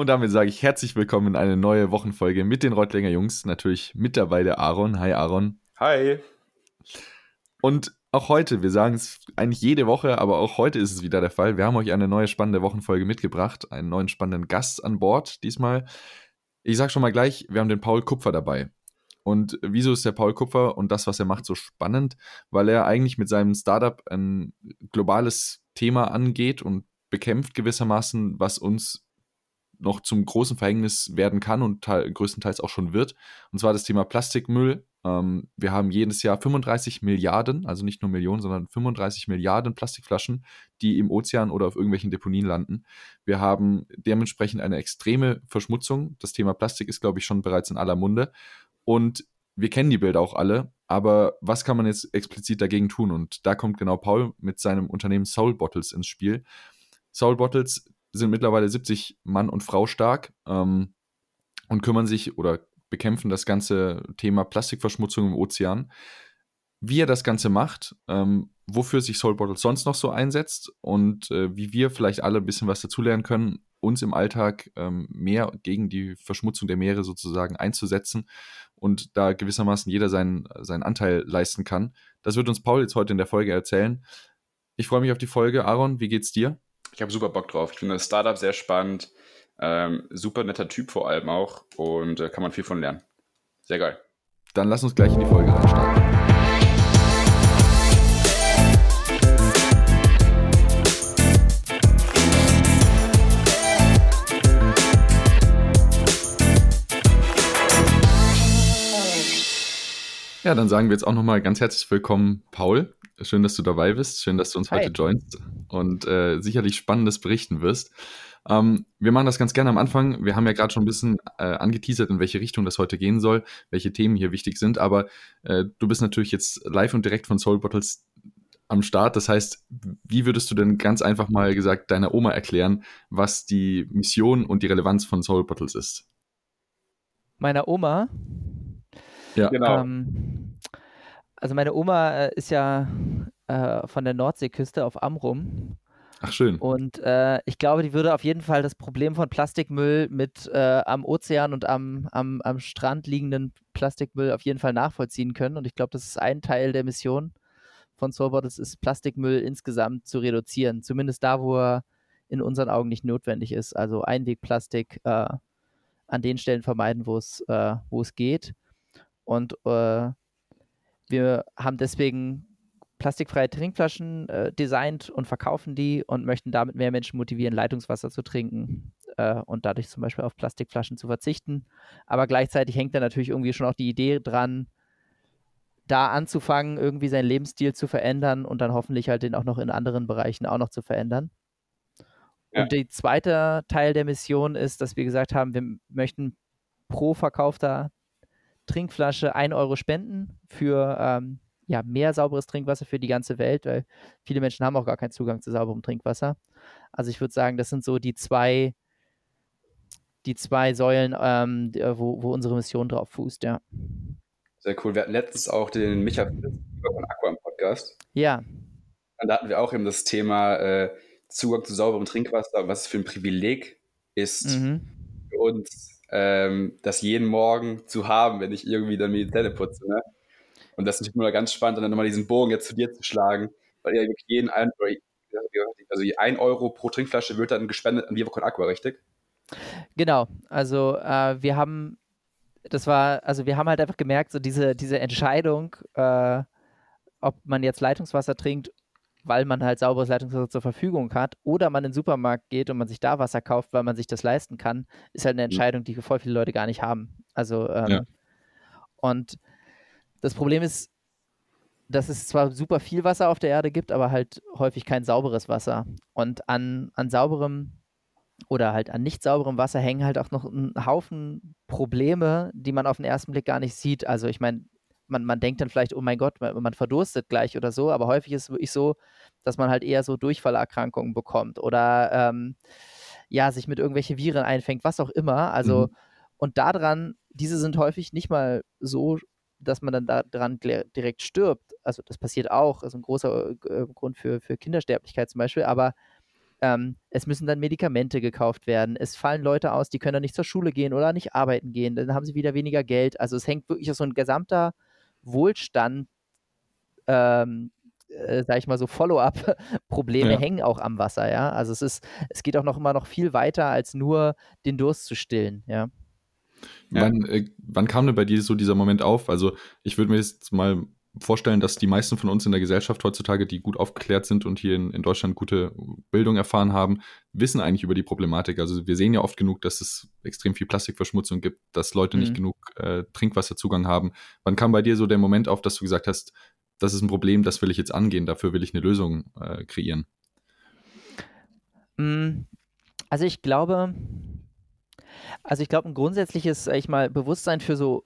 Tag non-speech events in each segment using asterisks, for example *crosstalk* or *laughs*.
Und damit sage ich herzlich willkommen in eine neue Wochenfolge mit den Reutlinger Jungs. Natürlich mit dabei der Aaron. Hi Aaron. Hi. Und auch heute, wir sagen es eigentlich jede Woche, aber auch heute ist es wieder der Fall. Wir haben euch eine neue spannende Wochenfolge mitgebracht, einen neuen spannenden Gast an Bord diesmal. Ich sage schon mal gleich, wir haben den Paul Kupfer dabei. Und wieso ist der Paul Kupfer und das, was er macht, so spannend? Weil er eigentlich mit seinem Startup ein globales Thema angeht und bekämpft gewissermaßen, was uns noch zum großen Verhängnis werden kann und größtenteils auch schon wird. Und zwar das Thema Plastikmüll. Ähm, wir haben jedes Jahr 35 Milliarden, also nicht nur Millionen, sondern 35 Milliarden Plastikflaschen, die im Ozean oder auf irgendwelchen Deponien landen. Wir haben dementsprechend eine extreme Verschmutzung. Das Thema Plastik ist, glaube ich, schon bereits in aller Munde. Und wir kennen die Bilder auch alle, aber was kann man jetzt explizit dagegen tun? Und da kommt genau Paul mit seinem Unternehmen Soul Bottles ins Spiel. Soul Bottles sind mittlerweile 70 Mann und Frau stark ähm, und kümmern sich oder bekämpfen das ganze Thema Plastikverschmutzung im Ozean. Wie er das Ganze macht, ähm, wofür sich Soul Bottles sonst noch so einsetzt und äh, wie wir vielleicht alle ein bisschen was dazulernen können, uns im Alltag ähm, mehr gegen die Verschmutzung der Meere sozusagen einzusetzen und da gewissermaßen jeder seinen, seinen Anteil leisten kann. Das wird uns Paul jetzt heute in der Folge erzählen. Ich freue mich auf die Folge. Aaron, wie geht's dir? Ich habe super Bock drauf. Ich finde das Startup sehr spannend. Ähm, super netter Typ vor allem auch und äh, kann man viel von lernen. Sehr geil. Dann lass uns gleich in die Folge reinstarten. Ja, dann sagen wir jetzt auch nochmal ganz herzlich willkommen, Paul. Schön, dass du dabei bist. Schön, dass du uns Hi. heute joinst und äh, sicherlich Spannendes berichten wirst. Ähm, wir machen das ganz gerne am Anfang. Wir haben ja gerade schon ein bisschen äh, angeteasert, in welche Richtung das heute gehen soll, welche Themen hier wichtig sind. Aber äh, du bist natürlich jetzt live und direkt von Soul Bottles am Start. Das heißt, wie würdest du denn ganz einfach mal gesagt deiner Oma erklären, was die Mission und die Relevanz von Soul Bottles ist? Meiner Oma? Ja, genau. Ähm, also meine Oma äh, ist ja äh, von der Nordseeküste auf Amrum. Ach schön. Und äh, ich glaube, die würde auf jeden Fall das Problem von Plastikmüll mit äh, am Ozean und am, am, am Strand liegenden Plastikmüll auf jeden Fall nachvollziehen können. Und ich glaube, das ist ein Teil der Mission von Soulbottles, ist Plastikmüll insgesamt zu reduzieren. Zumindest da, wo er in unseren Augen nicht notwendig ist. Also Einwegplastik äh, an den Stellen vermeiden, wo es, äh, wo es geht. Und äh, wir haben deswegen plastikfreie Trinkflaschen äh, designt und verkaufen die und möchten damit mehr Menschen motivieren, Leitungswasser zu trinken äh, und dadurch zum Beispiel auf Plastikflaschen zu verzichten. Aber gleichzeitig hängt da natürlich irgendwie schon auch die Idee dran, da anzufangen, irgendwie seinen Lebensstil zu verändern und dann hoffentlich halt den auch noch in anderen Bereichen auch noch zu verändern. Ja. Und der zweite Teil der Mission ist, dass wir gesagt haben, wir möchten pro verkaufter Trinkflasche 1 Euro spenden für ähm, ja, mehr sauberes Trinkwasser für die ganze Welt, weil viele Menschen haben auch gar keinen Zugang zu sauberem Trinkwasser. Also ich würde sagen, das sind so die zwei, die zwei Säulen, ähm, wo, wo unsere Mission drauf fußt, ja. Sehr cool. Wir hatten letztens auch den Micha von Aqua im Podcast. Ja. Und da hatten wir auch eben das Thema äh, Zugang zu sauberem Trinkwasser und was es für ein Privileg ist mhm. für uns ähm, das jeden Morgen zu haben, wenn ich irgendwie dann mir die Zähne putze. Ne? Und das ist nicht nur ganz spannend, dann nochmal diesen Bogen jetzt zu dir zu schlagen, weil ihr jeden ein, also ein Euro pro Trinkflasche wird dann gespendet an Viva Aqua, richtig? Genau, also äh, wir haben, das war, also wir haben halt einfach gemerkt, so diese, diese Entscheidung, äh, ob man jetzt Leitungswasser trinkt weil man halt sauberes Leitungswasser zur Verfügung hat, oder man in den Supermarkt geht und man sich da Wasser kauft, weil man sich das leisten kann, ist halt eine mhm. Entscheidung, die voll viele Leute gar nicht haben. Also, ähm, ja. und das Problem ist, dass es zwar super viel Wasser auf der Erde gibt, aber halt häufig kein sauberes Wasser. Und an, an sauberem oder halt an nicht sauberem Wasser hängen halt auch noch ein Haufen Probleme, die man auf den ersten Blick gar nicht sieht. Also ich meine, man, man denkt dann vielleicht, oh mein Gott, man, man, verdurstet gleich oder so, aber häufig ist es wirklich so, dass man halt eher so Durchfallerkrankungen bekommt oder ähm, ja, sich mit irgendwelche Viren einfängt, was auch immer. Also, mhm. und daran, diese sind häufig nicht mal so, dass man dann daran direkt stirbt. Also das passiert auch, also ein großer äh, Grund für, für Kindersterblichkeit zum Beispiel, aber Ähm, es müssen dann Medikamente gekauft werden. Es fallen Leute aus, die können dann nicht zur Schule gehen oder nicht arbeiten gehen. Dann haben sie wieder weniger Geld. Also es hängt wirklich so ein gesamter Wohlstand, ähm, äh, sag ich mal so, Follow-up-Probleme *laughs* ja. hängen auch am Wasser, ja. Also es ist, es geht auch noch immer noch viel weiter, als nur den Durst zu stillen, ja. Ja. Wann, äh, wann kam denn bei dir so dieser Moment auf? Also ich würde mir jetzt mal vorstellen, dass die meisten von uns in der Gesellschaft heutzutage, die gut aufgeklärt sind und hier in, in, Deutschland gute Bildung erfahren haben, wissen eigentlich über die Problematik. Also wir sehen ja oft genug, dass es extrem viel Plastikverschmutzung gibt, dass Leute mhm. nicht genug äh, Trinkwasserzugang haben. Wann kam bei dir so der Moment auf, dass du gesagt hast, das ist ein Problem, das will ich jetzt angehen, dafür will ich eine Lösung äh, kreieren? Mm, also ich glaube, also ich glaube, ein grundsätzliches, ich mal, Bewusstsein für so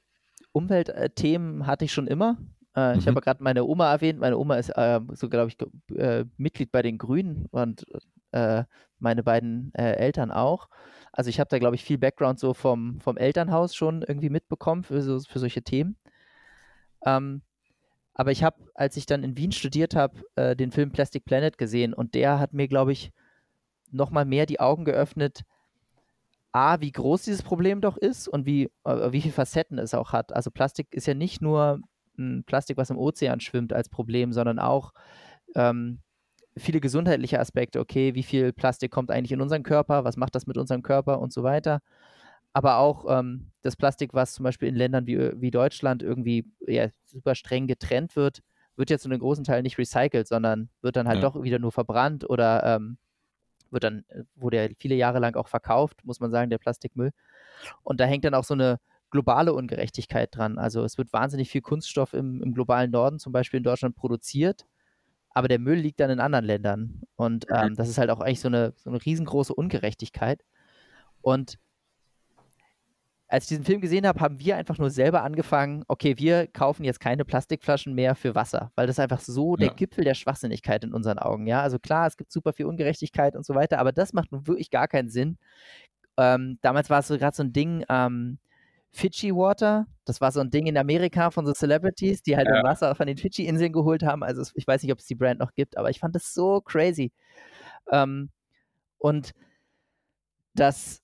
Umweltthemen hatte ich schon immer. Äh, mhm. Ich habe gerade meine Oma erwähnt. Meine Oma ist äh, so, glaube ich, äh, Mitglied bei den Grünen und äh, meine beiden äh, Eltern auch. Also ich habe da, glaube ich, viel Background so vom, vom Elternhaus schon irgendwie mitbekommen für, so, für solche Themen. Ähm, aber ich habe, als ich dann in Wien studiert habe, äh, den Film Plastic Planet gesehen und der hat mir, glaube ich, nochmal mehr die Augen geöffnet, A, wie groß dieses Problem doch ist und wie, wie viele Facetten es auch hat. Also Plastik ist ja nicht nur Plastik, was im Ozean schwimmt, als Problem, sondern auch ähm, viele gesundheitliche Aspekte. Okay, wie viel Plastik kommt eigentlich in unseren Körper? Was macht das mit unserem Körper und so weiter? Aber auch ähm, das Plastik, was zum Beispiel in Ländern wie, wie Deutschland irgendwie ja, super streng getrennt wird, wird jetzt zu einem großen Teil nicht recycelt, sondern wird dann halt ja. doch wieder nur verbrannt oder ähm, wird dann, äh, wurde ja viele Jahre lang auch verkauft, muss man sagen, der Plastikmüll. Und da hängt dann auch so eine globale Ungerechtigkeit dran. Also es wird wahnsinnig viel Kunststoff im, im globalen Norden, zum Beispiel in Deutschland, produziert, aber der Müll liegt dann in anderen Ländern. Und mhm. ähm, das ist halt auch eigentlich so eine, so eine riesengroße Ungerechtigkeit. Und als ich diesen Film gesehen habe, haben wir einfach nur selber angefangen, okay, wir kaufen jetzt keine Plastikflaschen mehr für Wasser, weil das einfach so ja. der Gipfel der Schwachsinnigkeit in unseren Augen, ja. Also klar, es gibt super viel Ungerechtigkeit und so weiter, aber das macht nun wirklich gar keinen Sinn. Ähm, damals war es so gerade so ein Ding, ähm, Fidschi Water. Das war so ein Ding in Amerika von so Celebrities, die halt ja. Wasser von den Fidschi-Inseln geholt haben. Also ich weiß nicht, ob es die Brand noch gibt, aber ich fand das so crazy. Ähm, und das,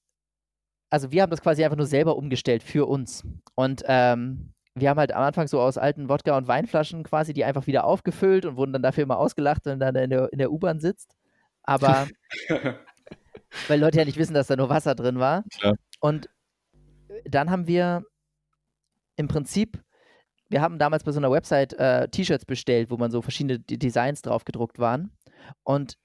also wir haben das quasi einfach nur selber umgestellt für uns. Und ähm, wir haben halt am Anfang so aus alten Wodka- und Weinflaschen quasi die einfach wieder aufgefüllt und wurden dann dafür immer ausgelacht, wenn dann in der, in der U-Bahn sitzt. Aber *laughs* weil Leute ja nicht wissen, dass da nur Wasser drin war. Klar. Und dann haben wir im Prinzip, wir haben damals bei so einer Website äh, T-Shirts bestellt, wo man so verschiedene D Designs drauf gedruckt waren. Und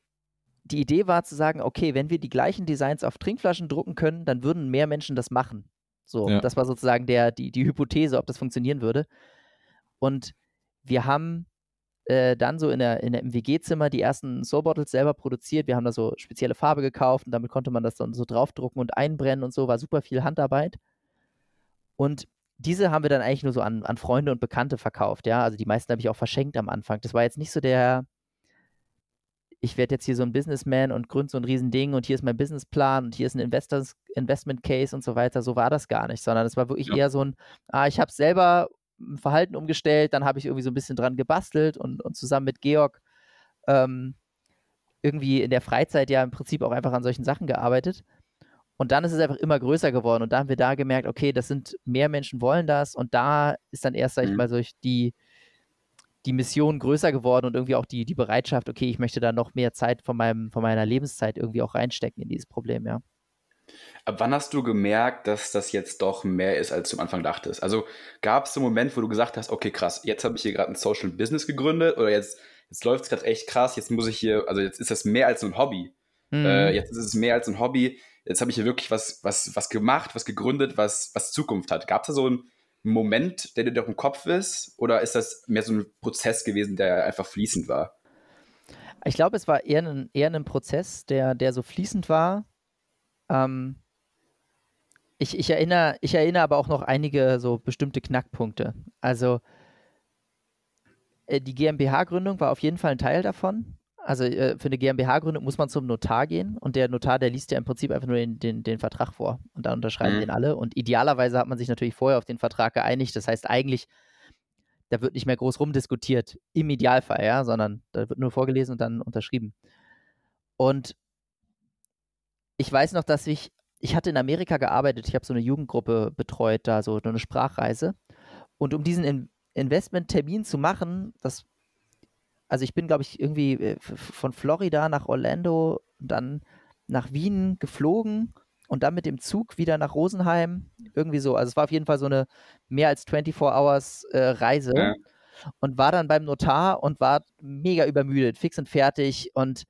die Idee war zu sagen, okay, wenn wir die gleichen Designs auf Trinkflaschen drucken können, dann würden mehr Menschen das machen. So, ja. das war sozusagen der, die, die Hypothese, ob das funktionieren würde. Und wir haben äh, dann so in der, in der, im WG-Zimmer die ersten Soul Bottles selber produziert. Wir haben da so spezielle Farbe gekauft und damit konnte man das dann so draufdrucken und einbrennen und so, war super viel Handarbeit. Und diese haben wir dann eigentlich nur so an, an Freunde und Bekannte verkauft, ja. Also die meisten habe ich auch verschenkt am Anfang. Das war jetzt nicht so der, ich werde jetzt hier so ein Businessman und gründe so ein Riesending und hier ist mein Businessplan und hier ist ein Investors, Investment Case und so weiter. So war das gar nicht, sondern es war wirklich ja. eher so ein, ah, ich habe selber ein Verhalten umgestellt, dann habe ich irgendwie so ein bisschen dran gebastelt und, und zusammen mit Georg ähm, irgendwie in der Freizeit ja im Prinzip auch einfach an solchen Sachen gearbeitet. Und dann ist es einfach immer größer geworden. Und da haben wir da gemerkt, okay, das sind mehr Menschen wollen das. Und da ist dann erst, sag ich mhm. mal, durch die, die Mission größer geworden und irgendwie auch die, die Bereitschaft, okay, ich möchte da noch mehr Zeit von, meinem, von meiner Lebenszeit irgendwie auch reinstecken in dieses Problem, ja. Ab wann hast du gemerkt, dass das jetzt doch mehr ist, als du am Anfang dachtest? Also gab es einen Moment, wo du gesagt hast, okay, krass, jetzt habe ich hier gerade ein Social Business gegründet oder jetzt, jetzt läuft es gerade echt krass, jetzt muss ich hier, also jetzt ist das mehr als ein Hobby. Mhm. Äh, jetzt ist es mehr als ein Hobby jetzt habe ich hier wirklich was, was, was gemacht, was gegründet, was, was Zukunft hat. Gab es da so einen Moment, der dir doch im Kopf ist? Oder ist das mehr so ein Prozess gewesen, der einfach fließend war? Ich glaube, es war eher ein, eher ein Prozess, der, der so fließend war. Ähm, ich, ich, erinnere, ich erinnere aber auch noch einige so bestimmte Knackpunkte. Also äh, die GmbH-Gründung war auf jeden Fall ein Teil davon. Also äh, für eine GmbH-Gründung muss man zum Notar gehen und der Notar, der liest ja im Prinzip einfach nur den, den, den Vertrag vor und dann unterschreiben mhm. den alle. Und idealerweise hat man sich natürlich vorher auf den Vertrag geeinigt. Das heißt eigentlich, da wird nicht mehr groß rumdiskutiert, im Idealfall, ja, sondern da wird nur vorgelesen und dann unterschrieben. Und ich weiß noch, dass ich, ich hatte in Amerika gearbeitet, ich habe so eine Jugendgruppe betreut, da so eine Sprachreise. Und um diesen In Investmenttermin zu machen, das, also ich bin, glaube ich, irgendwie äh, von Florida nach Orlando, dann nach Wien geflogen und dann mit dem Zug wieder nach Rosenheim. Irgendwie so. Also es war auf jeden Fall so eine mehr als 24 Hours äh, Reise. Ja. Und war dann beim Notar und war mega übermüdet, fix und fertig und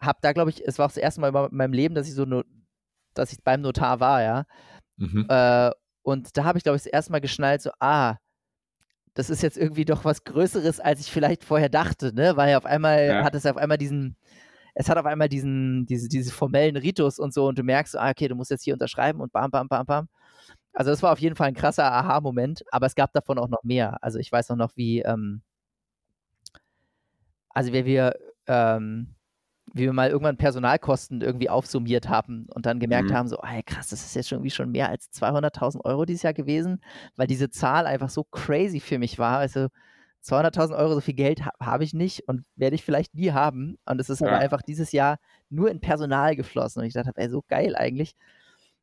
hab da, glaube ich, es war auch das erste Mal in meinem Leben, dass ich so, no, dass ich beim Notar war, ja. Mhm. Äh, und da habe ich, glaube ich, das erste Mal geschnallt, so, ah, das ist jetzt irgendwie doch was Größeres, als ich vielleicht vorher dachte, ne? Weil auf einmal ja. hat es auf einmal diesen, es hat auf einmal diesen, diese, diese formellen Ritus und so und du merkst, ah, okay, du musst jetzt hier unterschreiben und bam, bam, bam, bam. Also das war auf jeden Fall ein krasser Aha-Moment, aber es gab davon auch noch mehr. Also ich weiß auch noch, wie, ähm, also wie wir, ähm, wie wir mal irgendwann Personalkosten irgendwie aufsummiert haben und dann gemerkt mhm. haben, so, ey, krass, das ist jetzt schon irgendwie schon mehr als 200.000 Euro dieses Jahr gewesen, weil diese Zahl einfach so crazy für mich war. Also 200.000 Euro, so viel Geld ha habe ich nicht und werde ich vielleicht nie haben. Und es ist ja. aber einfach dieses Jahr nur in Personal geflossen. Und ich dachte, ey, so geil eigentlich.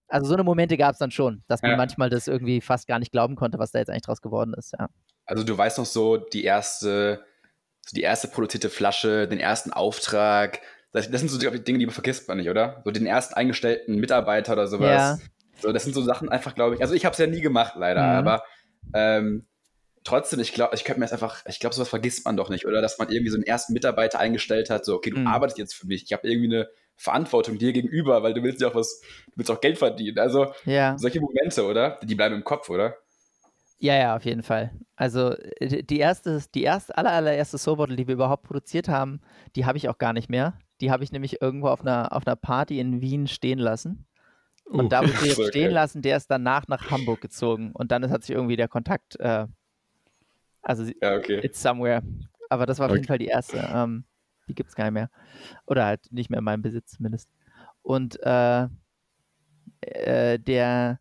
Also so eine Momente gab es dann schon, dass man ja. manchmal das irgendwie fast gar nicht glauben konnte, was da jetzt eigentlich draus geworden ist. Ja. Also du weißt noch so, die erste, die erste produzierte Flasche, den ersten Auftrag, das, das sind so die Dinge, die man vergisst man nicht, oder? So den ersten eingestellten Mitarbeiter oder sowas. Ja. So, das sind so Sachen einfach, glaube ich. Also ich habe es ja nie gemacht, leider, mhm. aber ähm, trotzdem, ich glaube, ich könnte mir das einfach, ich glaube, sowas vergisst man doch nicht, oder? Dass man irgendwie so einen ersten Mitarbeiter eingestellt hat, so, okay, du mhm. arbeitest jetzt für mich, ich habe irgendwie eine Verantwortung dir gegenüber, weil du willst ja auch was, du willst auch Geld verdienen. Also ja. solche Momente, oder? Die bleiben im Kopf, oder? Ja, ja, auf jeden Fall. Also die erste, die erste, aller, allererste Soul die wir überhaupt produziert haben, die habe ich auch gar nicht mehr. Die habe ich nämlich irgendwo auf einer, auf einer Party in Wien stehen lassen. Und uh, da, wo *laughs* ich jetzt stehen lassen, der ist danach nach Hamburg gezogen. Und dann hat sich irgendwie der Kontakt, äh, also ja, okay. it's somewhere. Aber das war auf okay. jeden Fall die erste. Ähm, die gibt es gar nicht mehr. Oder halt nicht mehr in meinem Besitz zumindest. Und äh, äh, der,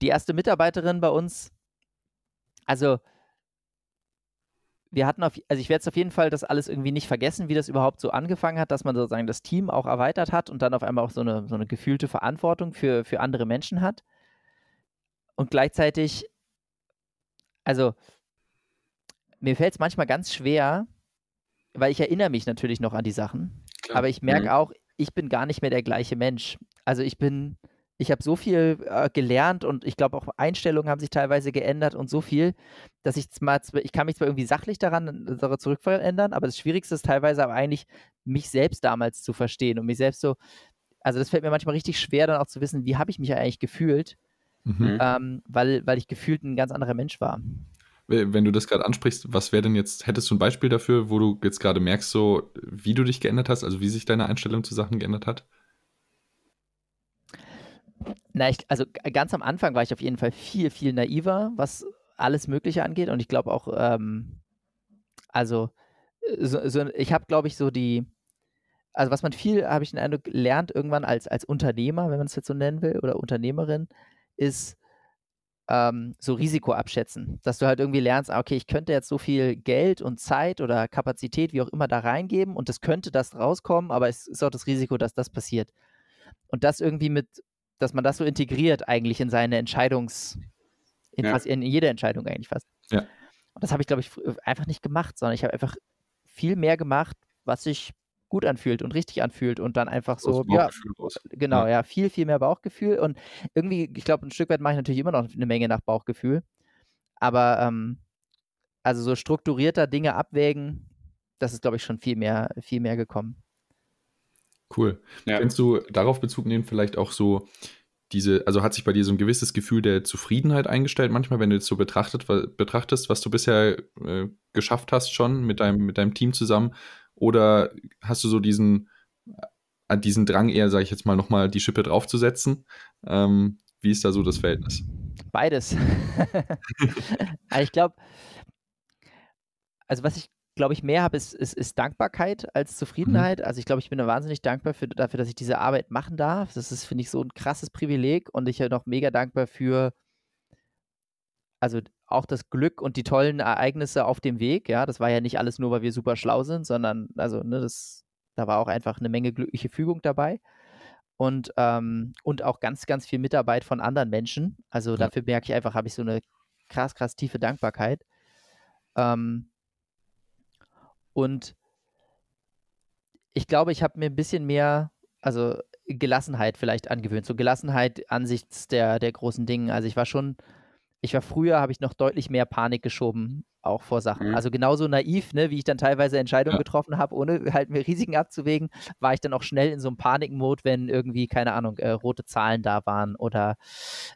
die erste Mitarbeiterin bei uns, also wir hatten auf, also ich werde es auf jeden Fall das alles irgendwie nicht vergessen, wie das überhaupt so angefangen hat, dass man sozusagen das Team auch erweitert hat und dann auf einmal auch so eine, so eine gefühlte Verantwortung für, für andere Menschen hat. Und gleichzeitig, also mir fällt es manchmal ganz schwer, weil ich erinnere mich natürlich noch an die Sachen, Klar. aber ich merke mhm. auch, ich bin gar nicht mehr der gleiche Mensch. Also ich bin, ich habe so viel äh, gelernt und ich glaube auch Einstellungen haben sich teilweise geändert und so viel, dass ich mal, ich kann mich zwar irgendwie sachlich daran äh, zurückverändern, aber das Schwierigste ist teilweise aber eigentlich, mich selbst damals zu verstehen und mich selbst so, also das fällt mir manchmal richtig schwer, dann auch zu wissen, wie habe ich mich eigentlich gefühlt, mhm. ähm, weil, weil ich gefühlt ein ganz anderer Mensch war. Wenn du das gerade ansprichst, was wäre denn jetzt, hättest du ein Beispiel dafür, wo du jetzt gerade merkst, so wie du dich geändert hast, also wie sich deine Einstellung zu Sachen geändert hat? Na, ich, also ganz am Anfang war ich auf jeden Fall viel, viel naiver, was alles Mögliche angeht. Und ich glaube auch, ähm, also, äh, so, so, ich habe, glaube ich, so die, also was man viel, habe ich den Eindruck, lernt irgendwann als, als Unternehmer, wenn man es jetzt so nennen will, oder Unternehmerin, ist ähm, so Risiko abschätzen. Dass du halt irgendwie lernst, ah, okay, ich könnte jetzt so viel Geld und Zeit oder Kapazität, wie auch immer, da reingeben und es könnte das rauskommen, aber es ist auch das Risiko, dass das passiert. Und das irgendwie mit dass man das so integriert eigentlich in seine Entscheidungs, in, ja. fast, in jede Entscheidung eigentlich fast. Ja. Und das habe ich, glaube ich, einfach nicht gemacht, sondern ich habe einfach viel mehr gemacht, was sich gut anfühlt und richtig anfühlt und dann einfach so, ja, genau, ja. ja, viel, viel mehr Bauchgefühl und irgendwie, ich glaube, ein Stück weit mache ich natürlich immer noch eine Menge nach Bauchgefühl, aber ähm, also so strukturierter Dinge abwägen, das ist, glaube ich, schon viel mehr, viel mehr gekommen. Cool. Ja. Kannst du darauf Bezug nehmen, vielleicht auch so diese, also hat sich bei dir so ein gewisses Gefühl der Zufriedenheit eingestellt, manchmal, wenn du jetzt so betrachtet, betrachtest, was du bisher äh, geschafft hast schon mit deinem, mit deinem Team zusammen? Oder hast du so diesen, äh, diesen Drang eher, sage ich jetzt mal, nochmal die Schippe draufzusetzen? Ähm, wie ist da so das Verhältnis? Beides. *laughs* also ich glaube, also was ich glaube ich, mehr habe, ist, ist, ist, Dankbarkeit als Zufriedenheit. Mhm. Also ich glaube, ich bin da wahnsinnig dankbar für, dafür, dass ich diese Arbeit machen darf. Das ist, finde ich, so ein krasses Privileg und ich bin noch mega dankbar für, also auch das Glück und die tollen Ereignisse auf dem Weg. Ja, das war ja nicht alles nur, weil wir super schlau sind, sondern also, ne, das, da war auch einfach eine Menge glückliche Fügung dabei. und, ähm, und auch ganz, ganz viel Mitarbeit von anderen Menschen. Also ja. dafür merke ich einfach, habe ich so eine krass, krass tiefe Dankbarkeit. Ähm, und ich glaube, ich habe mir ein bisschen mehr, also Gelassenheit vielleicht angewöhnt. So Gelassenheit angesichts der, der großen Dinge. Also ich war schon, ich war früher, habe ich noch deutlich mehr Panik geschoben, auch vor Sachen. Mhm. Also genauso naiv, ne, wie ich dann teilweise Entscheidungen ja. getroffen habe, ohne *laughs* halt mir Risiken abzuwägen, war ich dann auch schnell in so einem Panikmod, wenn irgendwie, keine Ahnung, äh, rote Zahlen da waren oder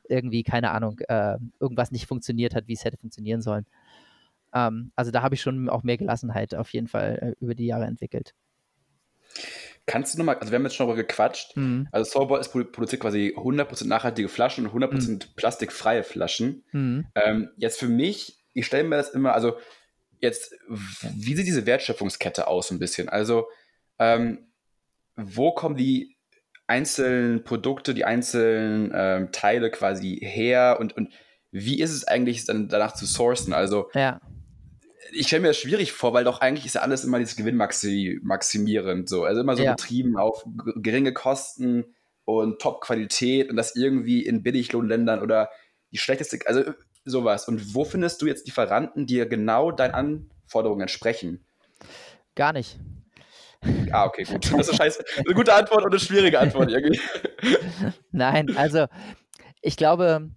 irgendwie, keine Ahnung, äh, irgendwas nicht funktioniert hat, wie es hätte funktionieren sollen. Ähm, also da habe ich schon auch mehr Gelassenheit auf jeden Fall äh, über die Jahre entwickelt. Kannst du nochmal, also wir haben jetzt schon darüber gequatscht, mhm. also Soulball ist produziert quasi 100% nachhaltige Flaschen und 100% mhm. plastikfreie Flaschen. Mhm. Ähm, jetzt für mich, ich stelle mir das immer, also jetzt, wie sieht diese Wertschöpfungskette aus ein bisschen? Also, ähm, wo kommen die einzelnen Produkte, die einzelnen ähm, Teile quasi her und, und wie ist es eigentlich dann danach zu sourcen? Also, ja ich stelle mir das schwierig vor, weil doch eigentlich ist ja alles immer dieses Gewinnmaximierend so. Also immer so ja. betrieben auf geringe Kosten und Top-Qualität und das irgendwie in Billiglohnländern oder die schlechteste, also sowas. Und wo findest du jetzt Lieferanten, die genau deinen Anforderungen entsprechen? Gar nicht. Ah, okay, gut. Das ist scheiße. Eine gute Antwort und eine schwierige Antwort irgendwie. *laughs* Nein, also ich glaube,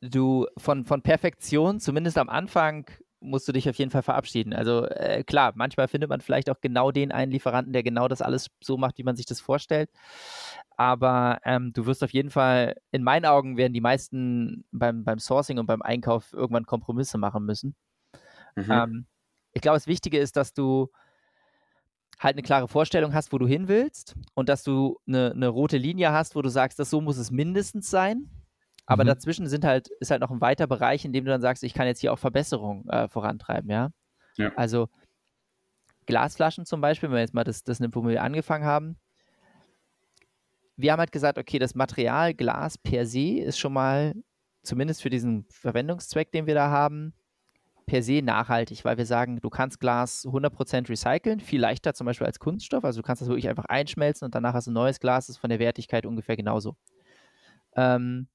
du von, von Perfektion, zumindest am Anfang, musst du dich auf jeden Fall verabschieden. Also äh, klar, manchmal findet man vielleicht auch genau den einen Lieferanten, der genau das alles so macht, wie man sich das vorstellt. Aber ähm, du wirst auf jeden Fall, in meinen Augen werden die meisten beim, beim Sourcing und beim Einkauf irgendwann Kompromisse machen müssen. Mhm. Ähm, ich glaube, das Wichtige ist, dass du halt eine klare Vorstellung hast, wo du hin willst und dass du eine, eine rote Linie hast, wo du sagst, das so muss es mindestens sein. Aber mhm. dazwischen sind halt, ist halt noch ein weiter Bereich, in dem du dann sagst, ich kann jetzt hier auch Verbesserungen äh, vorantreiben, ja? ja? Also Glasflaschen zum Beispiel, wenn wir jetzt mal das, das nimmt, wo wir angefangen haben. Wir haben halt gesagt, okay, das Material Glas per se ist schon mal, zumindest für diesen Verwendungszweck, den wir da haben, per se nachhaltig, weil wir sagen, du kannst Glas 100% recyceln, viel leichter zum Beispiel als Kunststoff. Also du kannst das wirklich einfach einschmelzen und danach hast du ein neues Glas, das ist von der Wertigkeit ungefähr genauso. Ähm,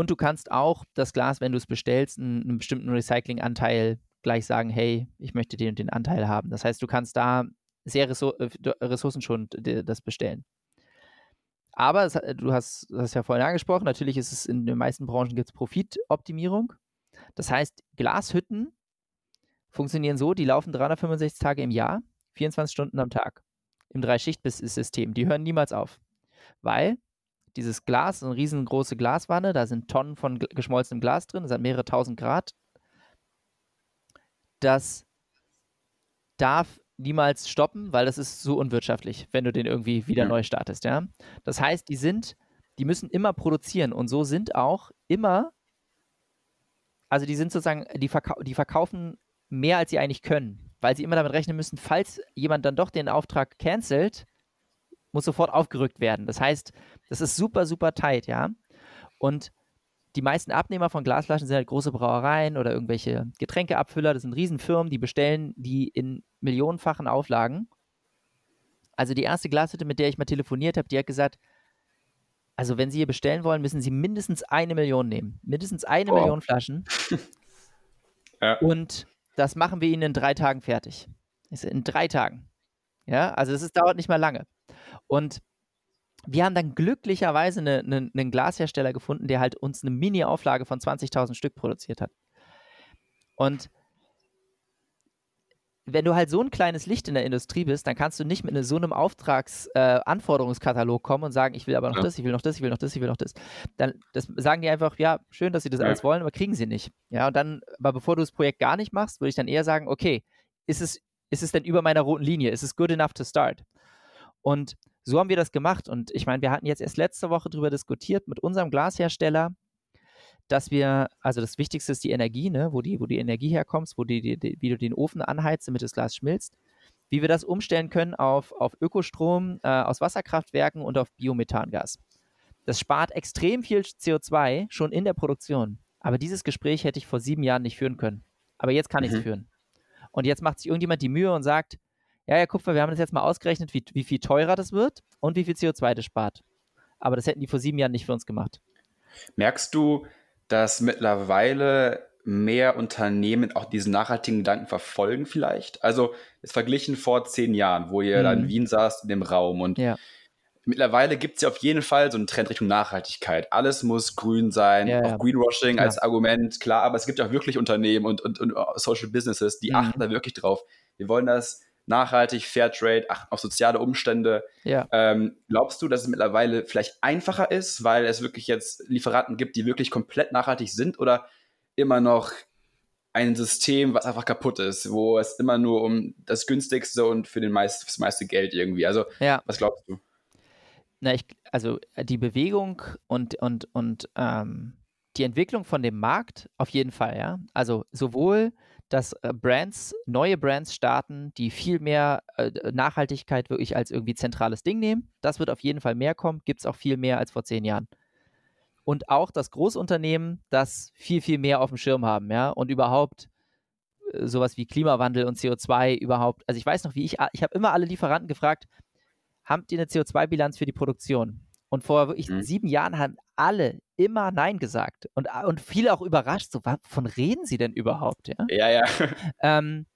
und du kannst auch das Glas, wenn du es bestellst, einen, einen bestimmten Recyclinganteil gleich sagen, hey, ich möchte den und den Anteil haben. Das heißt, du kannst da sehr äh, ressourcenschonend das bestellen. Aber es, du hast das ja vorhin angesprochen, natürlich ist es in den meisten Branchen gibt es Profitoptimierung. Das heißt, Glashütten funktionieren so, die laufen 365 Tage im Jahr, 24 Stunden am Tag im Drei-Schicht-System. Die hören niemals auf. Weil dieses Glas, eine riesengroße Glaswanne, da sind Tonnen von geschmolzenem Glas drin, das hat mehrere tausend Grad. Das darf niemals stoppen, weil das ist so unwirtschaftlich, wenn du den irgendwie wieder ja. neu startest, ja. Das heißt, die sind, die müssen immer produzieren und so sind auch immer, also die sind sozusagen, die, verkau die verkaufen mehr, als sie eigentlich können, weil sie immer damit rechnen müssen, falls jemand dann doch den Auftrag cancelt, muss sofort aufgerückt werden. Das heißt, das ist super, super tight, ja. Und die meisten Abnehmer von Glasflaschen sind halt große Brauereien oder irgendwelche Getränkeabfüller. Das sind Riesenfirmen, die bestellen die in millionenfachen Auflagen. Also die erste Glashütte, mit der ich mal telefoniert habe, die hat gesagt, also wenn Sie hier bestellen wollen, müssen Sie mindestens eine Million nehmen. Mindestens eine oh. Million Flaschen. *laughs* ja. Und das machen wir Ihnen in drei Tagen fertig. In drei Tagen. Ja, also es dauert nicht mal lange. Und wir haben dann glücklicherweise eine, eine, einen Glashersteller gefunden, der halt uns eine Mini-Auflage von 20.000 Stück produziert hat. Und wenn du halt so ein kleines Licht in der Industrie bist, dann kannst du nicht mit so einem Auftragsanforderungskatalog äh, kommen und sagen, ich will aber noch ja. das, ich will noch das, ich will noch das, ich will noch das. Dann das sagen die einfach, ja, schön, dass sie das ja. alles wollen, aber kriegen sie nicht. Ja, und dann, aber bevor du das Projekt gar nicht machst, würde ich dann eher sagen, okay, ist es, ist es denn über meiner roten Linie? Ist es good enough to start? Und so haben wir das gemacht. Und ich meine, wir hatten jetzt erst letzte Woche darüber diskutiert mit unserem Glashersteller, dass wir, also das Wichtigste ist die Energie, ne, wo die, wo die Energie herkommt, wo die, die, wie du den Ofen anheizt, damit das Glas schmilzt, wie wir das umstellen können auf, auf Ökostrom äh, aus Wasserkraftwerken und auf Biomethangas. Das spart extrem viel CO2 schon in der Produktion. Aber dieses Gespräch hätte ich vor sieben Jahren nicht führen können. Aber jetzt kann mhm. ich es führen. Und jetzt macht sich irgendjemand die Mühe und sagt, ja, ja, Kupfer, wir haben das jetzt mal ausgerechnet, wie, wie viel teurer das wird und wie viel CO2 das spart. Aber das hätten die vor sieben Jahren nicht für uns gemacht. Merkst du, dass mittlerweile mehr Unternehmen auch diesen nachhaltigen Gedanken verfolgen vielleicht? Also jetzt verglichen vor zehn Jahren, wo ihr mhm. da in Wien saßt in dem Raum und ja. mittlerweile gibt es ja auf jeden Fall so einen Trend Richtung Nachhaltigkeit. Alles muss grün sein, ja, auch ja. Greenwashing als Argument, klar, aber es gibt ja auch wirklich Unternehmen und, und, und Social Businesses, die mhm. achten da wirklich drauf. Wir wollen das nachhaltig, Fairtrade, achten auf soziale Umstände. Ja. Ähm, glaubst du, dass es mittlerweile vielleicht einfacher ist, weil es wirklich jetzt Lieferanten gibt, die wirklich komplett nachhaltig sind oder immer noch ein System, was einfach kaputt ist, wo es immer nur um das günstigste und für den meist, das meiste Geld irgendwie. Also, ja. was glaubst du? Na, ich, also die Bewegung und, und, und ähm, die Entwicklung von dem Markt auf jeden Fall, ja. Also sowohl dass äh, Brands, neue Brands starten, die viel mehr äh, Nachhaltigkeit wirklich als irgendwie zentrales Ding nehmen. Das wird auf jeden Fall mehr kommen, gibt es auch viel mehr als vor zehn Jahren. Und auch das Großunternehmen, das viel, viel mehr auf dem Schirm haben, ja, und überhaupt äh, sowas wie Klimawandel und CO2 überhaupt. Also ich weiß noch, wie ich, ich habe immer alle Lieferanten gefragt, habt ihr eine CO2-Bilanz für die Produktion? Und vor wirklich mhm. sieben Jahren haben alle immer Nein gesagt. Und, und viele auch überrascht, so, wovon reden sie denn überhaupt? Ja, ja. ja. *laughs* Ähm,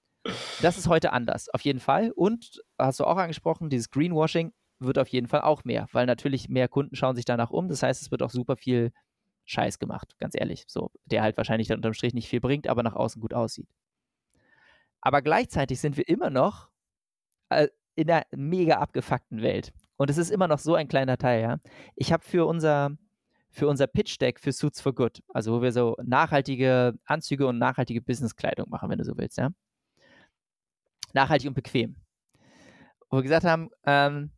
das ist heute anders, auf jeden Fall. Und hast du auch angesprochen, dieses Greenwashing wird auf jeden Fall auch mehr, weil natürlich mehr Kunden schauen sich danach um. Das heißt, es wird auch super viel Scheiß gemacht, ganz ehrlich. So, der halt wahrscheinlich dann unterm Strich nicht viel bringt, aber nach außen gut aussieht. Aber gleichzeitig sind wir immer noch äh, in einer mega abgefuckten Welt. Und es ist immer noch so ein kleiner Teil, ja. Ich habe für unser, für unser Pitch-Deck für Suits for Good, also wo wir so nachhaltige Anzüge und nachhaltige Businesskleidung machen, wenn du so willst, ja. Nachhaltig und bequem. Wo wir gesagt haben, ähm,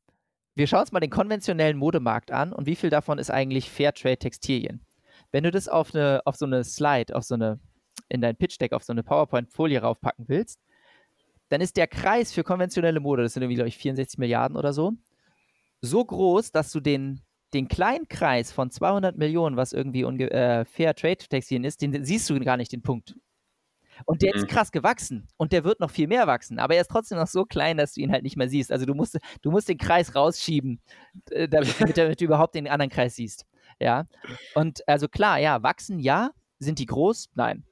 wir schauen uns mal den konventionellen Modemarkt an und wie viel davon ist eigentlich Fairtrade-Textilien. Wenn du das auf, eine, auf so eine Slide, auf so eine, in dein Pitch-Deck, auf so eine PowerPoint-Folie raufpacken willst, dann ist der Kreis für konventionelle Mode, das sind irgendwie, glaube ich, 64 Milliarden oder so, so groß, dass du den, den kleinen Kreis von 200 Millionen, was irgendwie äh, Fair Trade Textilien ist, den siehst du gar nicht, den Punkt. Und der mhm. ist krass gewachsen und der wird noch viel mehr wachsen, aber er ist trotzdem noch so klein, dass du ihn halt nicht mehr siehst. Also du musst, du musst den Kreis rausschieben, äh, damit, *laughs* damit du überhaupt den anderen Kreis siehst. Ja. Und also klar, ja, wachsen ja. Sind die groß? Nein.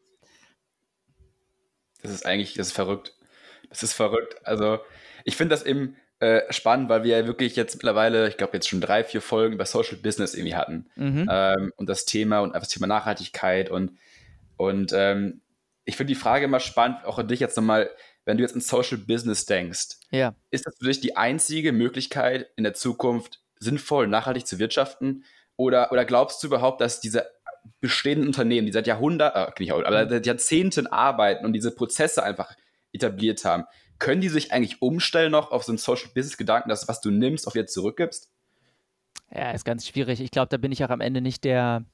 Das ist eigentlich, das ist verrückt. Das ist verrückt. Also ich finde das eben, äh, spannend, weil wir ja wirklich jetzt mittlerweile, ich glaube, jetzt schon drei, vier Folgen über Social Business irgendwie hatten. Mhm. Ähm, und das Thema und das Thema Nachhaltigkeit und, und ähm, ich finde die Frage immer spannend, auch an dich jetzt nochmal, wenn du jetzt in Social Business denkst, ja. ist das für dich die einzige Möglichkeit, in der Zukunft sinnvoll, nachhaltig zu wirtschaften? Oder, oder glaubst du überhaupt, dass diese bestehenden Unternehmen, die seit Jahrhunderten, äh, nicht aber seit Jahrzehnten arbeiten und diese Prozesse einfach etabliert haben, können die sich eigentlich umstellen noch auf so einen Social Business Gedanken, dass was du nimmst, auf jetzt zurückgibst? Ja, ist ganz schwierig. Ich glaube, da bin ich auch am Ende nicht der.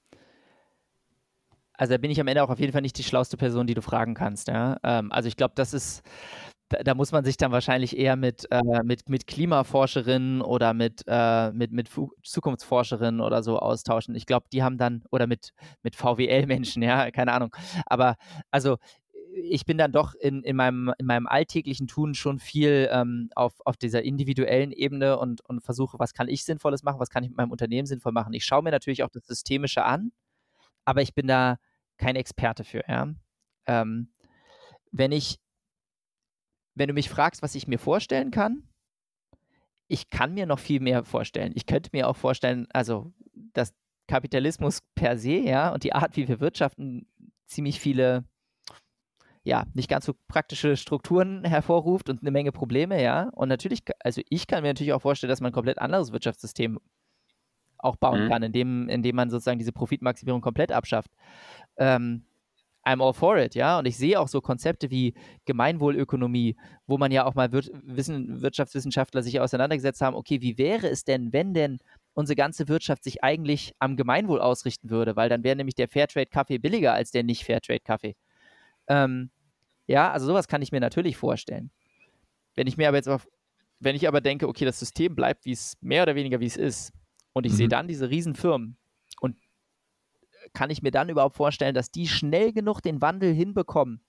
Also da bin ich am Ende auch auf jeden Fall nicht die schlauste Person, die du fragen kannst. Ja? Ähm, also ich glaube, das ist, da, da, muss man sich dann wahrscheinlich eher mit, äh, mit, mit Klimaforscherinnen oder mit, äh, mit, mit Zukunftsforscherinnen oder so austauschen. Ich glaube, die haben dann, oder mit, mit VWL-Menschen, ja, keine Ahnung. Aber also ich bin dann doch in, in, meinem, in meinem alltäglichen Tun schon viel ähm, auf, auf dieser individuellen Ebene und, und versuche, was kann ich Sinnvolles machen, was kann ich mit meinem Unternehmen sinnvoll machen. Ich schaue mir natürlich auch das Systemische an, aber ich bin da kein Experte für. Ja? Ähm, wenn ich, wenn du mich fragst, was ich mir vorstellen kann, ich kann mir noch viel mehr vorstellen. Ich könnte mir auch vorstellen, also dass Kapitalismus per se, ja, und die Art, wie wir wirtschaften, ziemlich viele ja, nicht ganz so praktische Strukturen hervorruft und eine Menge Probleme, ja. Und natürlich, also ich kann mir natürlich auch vorstellen, dass man ein komplett anderes Wirtschaftssystem auch bauen mhm. kann, indem, indem man sozusagen diese Profitmaximierung komplett abschafft. Ähm, I'm all for it, ja. Und ich sehe auch so Konzepte wie Gemeinwohlökonomie, wo man ja auch mal Wir Wissen, Wirtschaftswissenschaftler sich auseinandergesetzt haben, okay, wie wäre es denn, wenn denn unsere ganze Wirtschaft sich eigentlich am Gemeinwohl ausrichten würde, weil dann wäre nämlich der Fairtrade-Kaffee billiger als der Nicht-Fairtrade-Kaffee. Ähm, ja, also sowas kann ich mir natürlich vorstellen. Wenn ich mir aber jetzt auf, wenn ich aber denke, okay, das System bleibt wie es mehr oder weniger wie es ist und ich mhm. sehe dann diese Riesenfirmen und kann ich mir dann überhaupt vorstellen, dass die schnell genug den Wandel hinbekommen,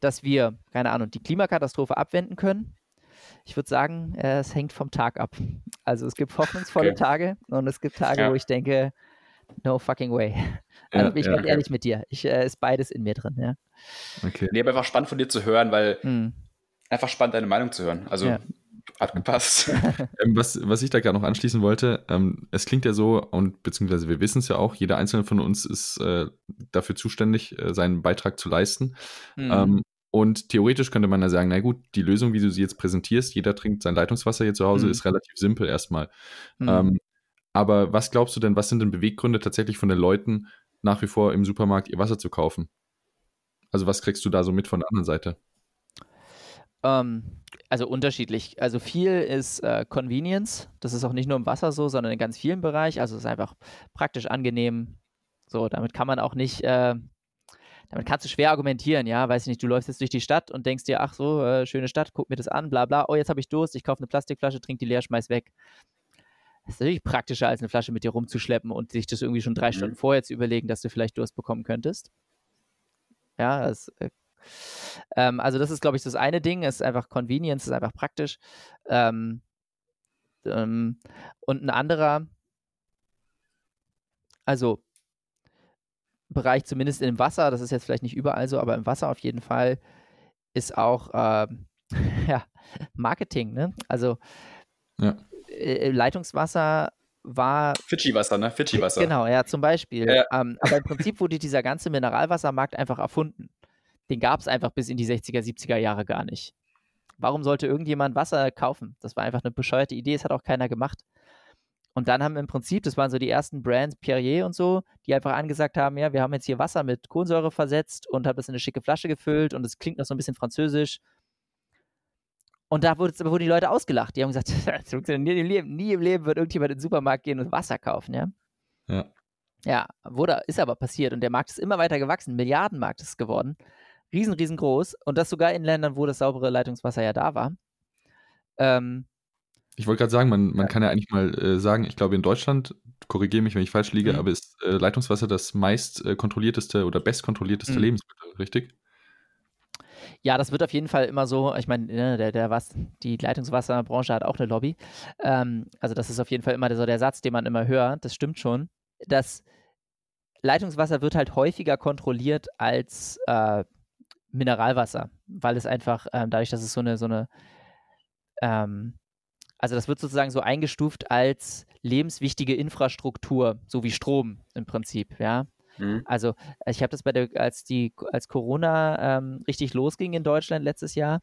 dass wir, keine Ahnung, die Klimakatastrophe abwenden können, ich würde sagen, äh, es hängt vom Tag ab. Also es gibt *laughs* hoffnungsvolle okay. Tage und es gibt Tage, ja. wo ich denke, no fucking way. *laughs* Also ja, bin ich ja, ganz okay. ehrlich mit dir. Ich äh, ist beides in mir drin, ja. Okay. Nee, aber einfach spannend von dir zu hören, weil hm. einfach spannend deine Meinung zu hören. Also ja. hat gepasst. *laughs* ähm, was, was ich da gerade noch anschließen wollte, ähm, es klingt ja so, und beziehungsweise wir wissen es ja auch, jeder einzelne von uns ist äh, dafür zuständig, äh, seinen Beitrag zu leisten. Hm. Ähm, und theoretisch könnte man ja sagen, na gut, die Lösung, wie du sie jetzt präsentierst, jeder trinkt sein Leitungswasser hier zu Hause, mhm. ist relativ simpel erstmal. Mhm. Ähm, aber was glaubst du denn, was sind denn Beweggründe tatsächlich von den Leuten, nach wie vor im Supermarkt ihr Wasser zu kaufen? Also was kriegst du da so mit von der anderen Seite? Ähm, also unterschiedlich. Also viel ist äh, Convenience. Das ist auch nicht nur im Wasser so, sondern in ganz vielen Bereichen. Also es ist einfach praktisch angenehm. So, damit kann man auch nicht äh, damit kannst du schwer argumentieren, ja, weiß ich nicht, du läufst jetzt durch die Stadt und denkst dir, ach so, äh, schöne Stadt, guck mir das an, bla bla, oh, jetzt habe ich Durst, ich kaufe eine Plastikflasche, trink die leer, schmeiß weg. Das ist natürlich praktischer, als eine Flasche mit dir rumzuschleppen und sich das irgendwie schon drei mhm. Stunden vorher zu überlegen, dass du vielleicht Durst bekommen könntest. Ja, das, äh, ähm, also das ist, glaube ich, das eine Ding, ist einfach Convenience, ist einfach praktisch. Ähm, ähm, und ein anderer, also Bereich, zumindest im Wasser, das ist jetzt vielleicht nicht überall so, aber im Wasser auf jeden Fall, ist auch äh, *laughs* ja, Marketing. Ne? Also ja. Äh, Leitungswasser war. Fidschi-Wasser, ne? Fidschi-Wasser. Genau, ja, zum Beispiel. Ja. Ähm, aber im Prinzip wurde dieser ganze Mineralwassermarkt einfach erfunden. Den gab es einfach bis in die 60er, 70er Jahre gar nicht. Warum sollte irgendjemand Wasser kaufen? Das war einfach eine bescheuerte Idee, das hat auch keiner gemacht. Und dann haben im Prinzip, das waren so die ersten Brands, Perrier und so, die einfach angesagt haben, ja, wir haben jetzt hier Wasser mit Kohlensäure versetzt und haben das in eine schicke Flasche gefüllt und es klingt noch so ein bisschen französisch. Und da wurde, wurden die Leute ausgelacht. Die haben gesagt, *laughs* nie im, Leben, nie im Leben wird irgendjemand in den Supermarkt gehen und Wasser kaufen, ja. Ja. Ja, wurde, ist aber passiert und der Markt ist immer weiter gewachsen. Milliardenmarkt ist es geworden. Riesen, riesengroß. Und das sogar in Ländern, wo das saubere Leitungswasser ja da war. Ähm, ich wollte gerade sagen, man, man kann ja eigentlich mal äh, sagen, ich glaube in Deutschland, korrigiere mich, wenn ich falsch liege, mhm. aber ist äh, Leitungswasser das meist äh, kontrollierteste oder bestkontrollierteste mhm. Lebensmittel, richtig? Ja, das wird auf jeden Fall immer so. Ich meine, ne, der, der was, die Leitungswasserbranche hat auch eine Lobby. Ähm, also das ist auf jeden Fall immer so der Satz, den man immer hört. Das stimmt schon. Das Leitungswasser wird halt häufiger kontrolliert als äh, Mineralwasser, weil es einfach ähm, dadurch, dass es so eine so eine ähm, also das wird sozusagen so eingestuft als lebenswichtige Infrastruktur, so wie Strom im Prinzip, ja. Mhm. Also ich habe das bei der, als die, als Corona ähm, richtig losging in Deutschland letztes Jahr,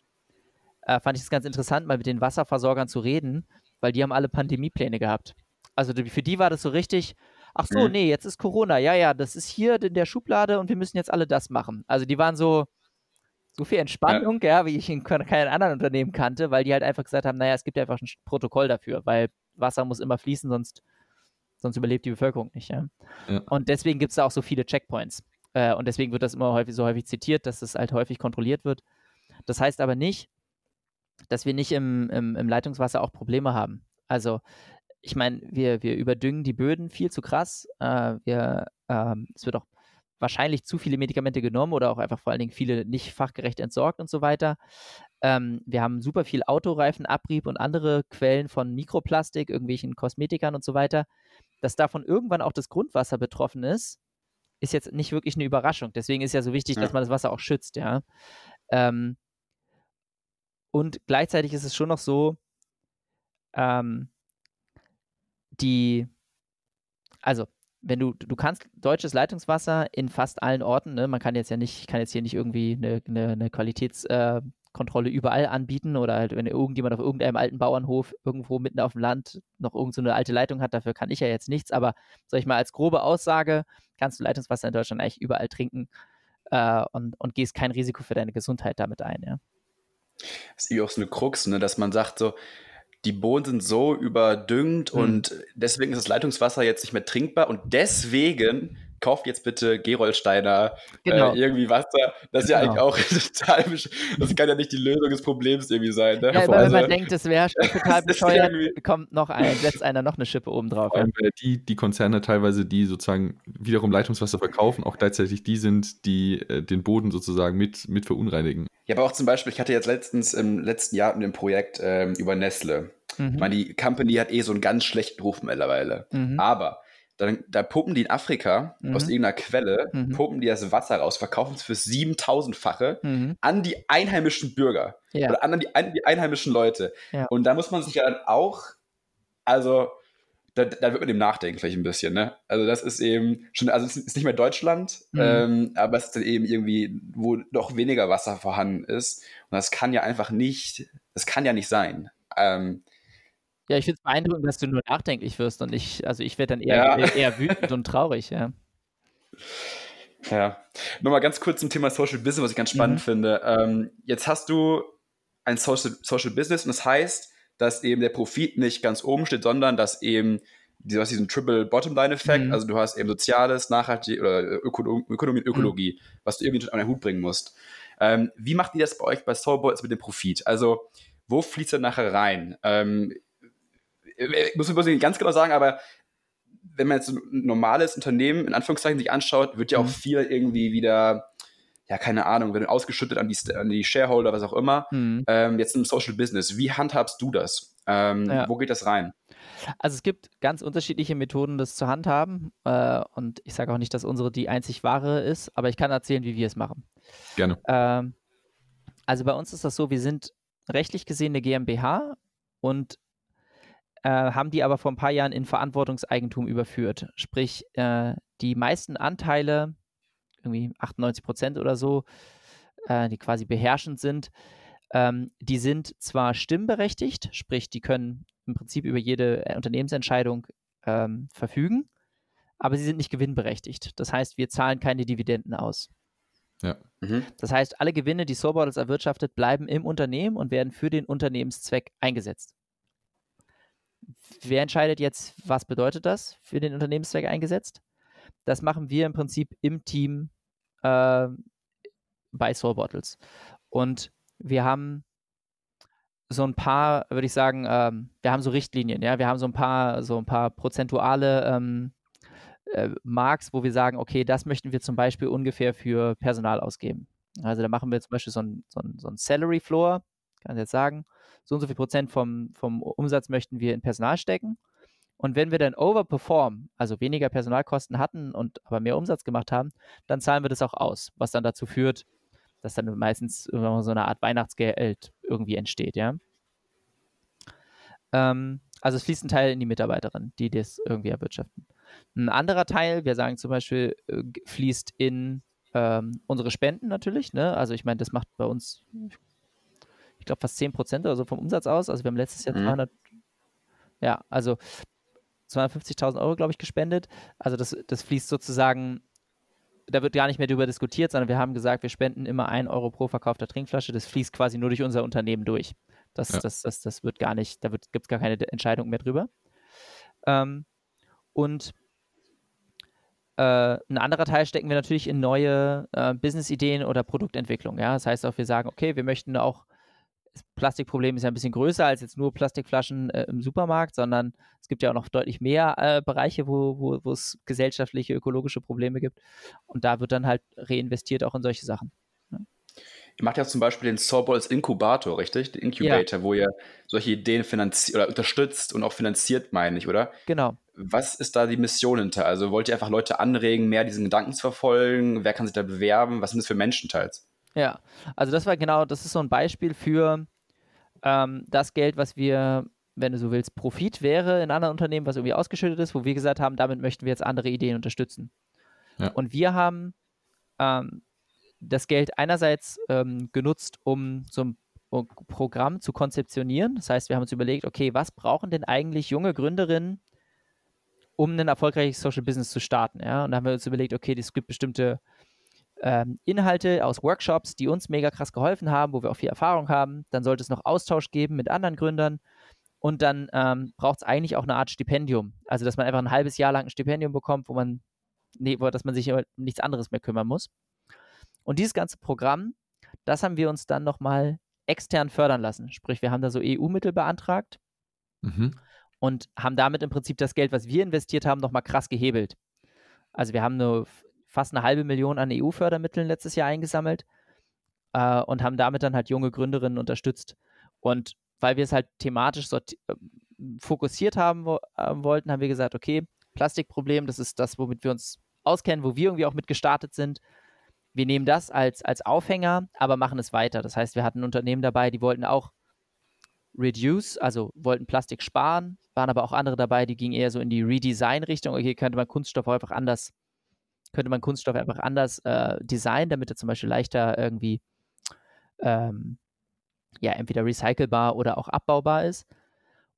äh, fand ich es ganz interessant, mal mit den Wasserversorgern zu reden, weil die haben alle Pandemiepläne gehabt. Also für die war das so richtig, ach so, mhm. nee, jetzt ist Corona, ja, ja, das ist hier in der Schublade und wir müssen jetzt alle das machen. Also die waren so, so viel Entspannung, ja. ja. wie ich in keinem anderen Unternehmen kannte, weil die halt einfach gesagt haben, naja, es gibt einfach ein Protokoll dafür, weil Wasser muss immer fließen, sonst, sonst überlebt die Bevölkerung nicht. Ja? ja. Und deswegen gibt es da auch so viele Checkpoints. Äh, und deswegen wird das immer häufig, so häufig zitiert, dass es halt häufig kontrolliert wird. Das heißt aber nicht, dass wir nicht im, im, im Leitungswasser auch Probleme haben. Also ich meine, wir, wir überdüngen die Böden viel zu krass. Äh, wir, äh, es wird auch wahrscheinlich zu viele Medikamente genommen oder auch einfach vor allen Dingen viele nicht fachgerecht entsorgt und so weiter. Ähm, wir haben super viel Autoreifenabrieb und andere Quellen von Mikroplastik, irgendwelchen Kosmetikern und so weiter. Dass davon irgendwann auch das Grundwasser betroffen ist, ist jetzt nicht wirklich eine Überraschung. Deswegen ist ja so wichtig, ja. dass man das Wasser auch schützt, ja. Ähm, und gleichzeitig ist es schon noch so, ähm, die, also wenn du, du kannst deutsches Leitungswasser in fast allen Orten, ne? man kann jetzt ja nicht, kann jetzt hier nicht irgendwie eine, eine, eine Qualitätskontrolle äh, überall anbieten oder halt, wenn irgendjemand auf irgendeinem alten Bauernhof irgendwo mitten auf dem Land noch irgendeine so alte Leitung hat, dafür kann ich ja jetzt nichts, aber sag ich mal, als grobe Aussage kannst du Leitungswasser in Deutschland eigentlich überall trinken äh, und, und gehst kein Risiko für deine Gesundheit damit ein, ja. Das ist irgendwie auch so eine Krux, ne, dass man sagt so, die Bohnen sind so überdüngt mhm. und deswegen ist das Leitungswasser jetzt nicht mehr trinkbar und deswegen kauft jetzt bitte Gerolsteiner äh, genau. äh, irgendwie Wasser. Das ist genau. ja eigentlich auch *laughs* total, das kann ja nicht die Lösung des Problems irgendwie sein. Ne? Ja, aber also, wenn man denkt, das wäre *laughs* total bescheuert, kommt noch ein, setzt einer noch eine Schippe oben drauf. Ja. Die, die Konzerne teilweise, die sozusagen wiederum Leitungswasser verkaufen, auch gleichzeitig die sind, die äh, den Boden sozusagen mit, mit verunreinigen. Ja, aber auch zum Beispiel, ich hatte jetzt letztens im letzten Jahr mit dem Projekt ähm, über Nestle. Mhm. Ich meine, die Company hat eh so einen ganz schlechten Ruf mittlerweile. Mhm. Aber dann, da pumpen die in Afrika mhm. aus irgendeiner Quelle, mhm. pumpen die das Wasser raus, verkaufen es für 7000-fache mhm. an die einheimischen Bürger ja. oder an die, an die einheimischen Leute. Ja. Und da muss man sich ja dann auch, also da, da, wird man dem nachdenken vielleicht ein bisschen, ne? Also das ist eben schon, also es ist nicht mehr Deutschland, mhm. ähm, aber es ist dann eben irgendwie, wo noch weniger Wasser vorhanden ist. Und das kann ja einfach nicht, das kann ja nicht sein. Ähm, ja, ich finde es beeindruckend, dass du nur nachdenklich wirst und ich, also ich werde dann eher, ja. eher wütend und traurig, ja. Ja. Nochmal ganz kurz zum Thema Social Business, was ich ganz spannend mhm. finde. Ähm, jetzt hast du ein Social, Social Business und das heißt, dass eben der Profit nicht ganz oben steht, sondern dass eben du hast diesen Triple Bottom Line Effekt, mhm. also du hast eben Soziales, Nachhaltig oder Ökonomie, Ökonomie und Ökologie, mhm. was du irgendwie an den Hut bringen musst. Ähm, wie macht ihr das bei euch bei Soulboards mit dem Profit? Also, wo fließt er nachher rein? Ähm, ich muss nicht ganz genau sagen, aber wenn man jetzt ein normales Unternehmen in Anführungszeichen sich anschaut, wird ja auch mhm. viel irgendwie wieder ja, keine Ahnung, wenn ausgeschüttet an die, an die Shareholder, was auch immer. Mhm. Ähm, jetzt im Social Business, wie handhabst du das? Ähm, ja. Wo geht das rein? Also es gibt ganz unterschiedliche Methoden, das zu handhaben. Äh, und ich sage auch nicht, dass unsere die einzig wahre ist, aber ich kann erzählen, wie wir es machen. Gerne. Ähm, also bei uns ist das so, wir sind rechtlich gesehen eine GmbH und äh, haben die aber vor ein paar Jahren in Verantwortungseigentum überführt. Sprich, äh, die meisten Anteile irgendwie 98 Prozent oder so, äh, die quasi beherrschend sind, ähm, die sind zwar stimmberechtigt, sprich, die können im Prinzip über jede äh, Unternehmensentscheidung ähm, verfügen, aber sie sind nicht gewinnberechtigt. Das heißt, wir zahlen keine Dividenden aus. Ja. Mhm. Das heißt, alle Gewinne, die Soulbottles erwirtschaftet, bleiben im Unternehmen und werden für den Unternehmenszweck eingesetzt. Wer entscheidet jetzt, was bedeutet das für den Unternehmenszweck eingesetzt? Das machen wir im Prinzip im Team äh, bei Soul Bottles. Und wir haben so ein paar, würde ich sagen, ähm, wir haben so Richtlinien, ja, wir haben so ein paar, so ein paar prozentuale ähm, äh, Marks, wo wir sagen, okay, das möchten wir zum Beispiel ungefähr für Personal ausgeben. Also da machen wir zum Beispiel so ein, so ein, so ein Salary Floor, kann ich jetzt sagen, so und so viel Prozent vom, vom Umsatz möchten wir in Personal stecken. Und wenn wir dann overperform, also weniger Personalkosten hatten und aber mehr Umsatz gemacht haben, dann zahlen wir das auch aus, was dann dazu führt, dass dann meistens so eine Art Weihnachtsgeld irgendwie entsteht, ja. Ähm, also es fließt ein Teil in die Mitarbeiterin, die das irgendwie erwirtschaften. Ein anderer Teil, wir sagen zum Beispiel, äh, fließt in ähm, unsere Spenden natürlich. Ne? Also ich meine, das macht bei uns, ich glaube, fast 10% oder so vom Umsatz aus. Also wir haben letztes Jahr mhm. 200, ja, also 250.000 Euro, glaube ich, gespendet. Also das, das fließt sozusagen, da wird gar nicht mehr darüber diskutiert, sondern wir haben gesagt, wir spenden immer 1 Euro pro verkaufter Trinkflasche. Das fließt quasi nur durch unser Unternehmen durch. Das, ja. das, das, das wird gar nicht, da gibt es gar keine Entscheidung mehr drüber. Ähm, und äh, ein anderer Teil stecken wir natürlich in neue äh, Business-Ideen oder Produktentwicklung. Ja? Das heißt auch, wir sagen, okay, wir möchten auch das Plastikproblem ist ja ein bisschen größer als jetzt nur Plastikflaschen äh, im Supermarkt, sondern es gibt ja auch noch deutlich mehr äh, Bereiche, wo, wo, wo es gesellschaftliche, ökologische Probleme gibt. Und da wird dann halt reinvestiert auch in solche Sachen. Ja. Ihr macht ja zum Beispiel den Sorbol als Inkubator, richtig? Den Incubator, ja. wo ihr solche Ideen finanziert oder unterstützt und auch finanziert, meine ich, oder? Genau. Was ist da die Mission hinter? Also wollt ihr einfach Leute anregen, mehr diesen Gedanken zu verfolgen? Wer kann sich da bewerben? Was sind das für Menschen teils? Ja, also das war genau, das ist so ein Beispiel für ähm, das Geld, was wir, wenn du so willst, Profit wäre in anderen Unternehmen, was irgendwie ausgeschüttet ist, wo wir gesagt haben, damit möchten wir jetzt andere Ideen unterstützen. Ja. Und wir haben ähm, das Geld einerseits ähm, genutzt, um so ein Programm zu konzeptionieren. Das heißt, wir haben uns überlegt, okay, was brauchen denn eigentlich junge Gründerinnen, um ein erfolgreiches Social Business zu starten? Ja? Und da haben wir uns überlegt, okay, es gibt bestimmte ähm, Inhalte aus Workshops, die uns mega krass geholfen haben, wo wir auch viel Erfahrung haben. Dann sollte es noch Austausch geben mit anderen Gründern. Und dann ähm, braucht es eigentlich auch eine Art Stipendium. Also, dass man einfach ein halbes Jahr lang ein Stipendium bekommt, wo man nee, dass man sich um nichts anderes mehr kümmern muss. Und dieses ganze Programm, das haben wir uns dann nochmal extern fördern lassen. Sprich, wir haben da so EU-Mittel beantragt mhm. und haben damit im Prinzip das Geld, was wir investiert haben, nochmal krass gehebelt. Also wir haben nur fast eine halbe Million an EU-Fördermitteln letztes Jahr eingesammelt äh, und haben damit dann halt junge Gründerinnen unterstützt. Und weil wir es halt thematisch äh, fokussiert haben wo, äh, wollten, haben wir gesagt, okay, Plastikproblem, das ist das, womit wir uns auskennen, wo wir irgendwie auch mit gestartet sind wir nehmen das als, als Aufhänger, aber machen es weiter. Das heißt, wir hatten Unternehmen dabei, die wollten auch reduce, also wollten Plastik sparen, waren aber auch andere dabei, die gingen eher so in die Redesign-Richtung. Okay, könnte man Kunststoff einfach anders, könnte man Kunststoff einfach anders äh, designen, damit er zum Beispiel leichter irgendwie ähm, ja, entweder recycelbar oder auch abbaubar ist.